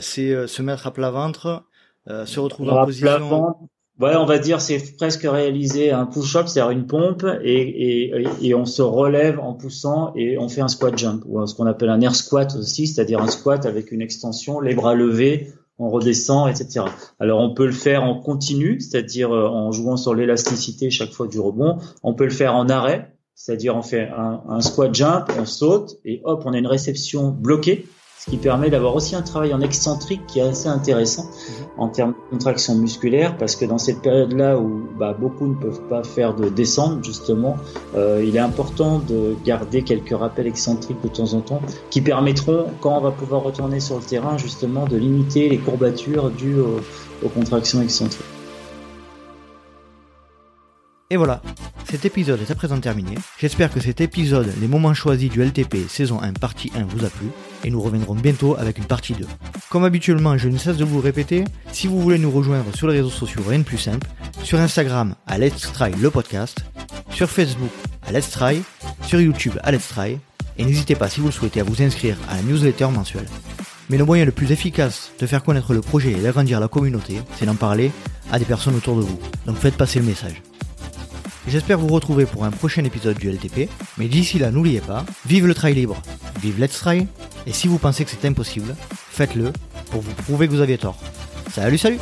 c'est se mettre à plat ventre, se retrouver en à position. plat ventre, Ouais, on va dire c'est presque réaliser un push-up, c'est-à-dire une pompe, et, et, et on se relève en poussant et on fait un squat jump, ou ce qu'on appelle un air squat aussi, c'est-à-dire un squat avec une extension, les bras levés, on redescend, etc. Alors on peut le faire en continu, c'est-à-dire euh, en jouant sur l'élasticité chaque fois du rebond. On peut le faire en arrêt, c'est-à-dire on fait un, un squat jump, on saute et hop, on a une réception bloquée, ce qui permet d'avoir aussi un travail en excentrique qui est assez intéressant en termes de contraction musculaire, parce que dans cette période-là où bah, beaucoup ne peuvent pas faire de descente, justement, euh, il est important de garder quelques rappels excentriques de temps en temps, qui permettront, quand on va pouvoir retourner sur le terrain, justement, de limiter les courbatures dues aux, aux contractions excentriques. Et voilà, cet épisode est à présent terminé. J'espère que cet épisode, les moments choisis du LTP saison 1 partie 1 vous a plu, et nous reviendrons bientôt avec une partie 2. Comme habituellement, je ne cesse de vous répéter, si vous voulez nous rejoindre sur les réseaux sociaux, rien de plus simple, sur Instagram à Let's Try le podcast, sur Facebook à Let's Try, sur YouTube à Let's Try, Et n'hésitez pas, si vous le souhaitez, à vous inscrire à la newsletter mensuelle. Mais le moyen le plus efficace de faire connaître le projet et d'agrandir la communauté, c'est d'en parler à des personnes autour de vous. Donc faites passer le message. J'espère vous retrouver pour un prochain épisode du LTP, mais d'ici là, n'oubliez pas, vive le trail libre, vive Let's Try, et si vous pensez que c'est impossible, faites-le pour vous prouver que vous aviez tort. Salut, salut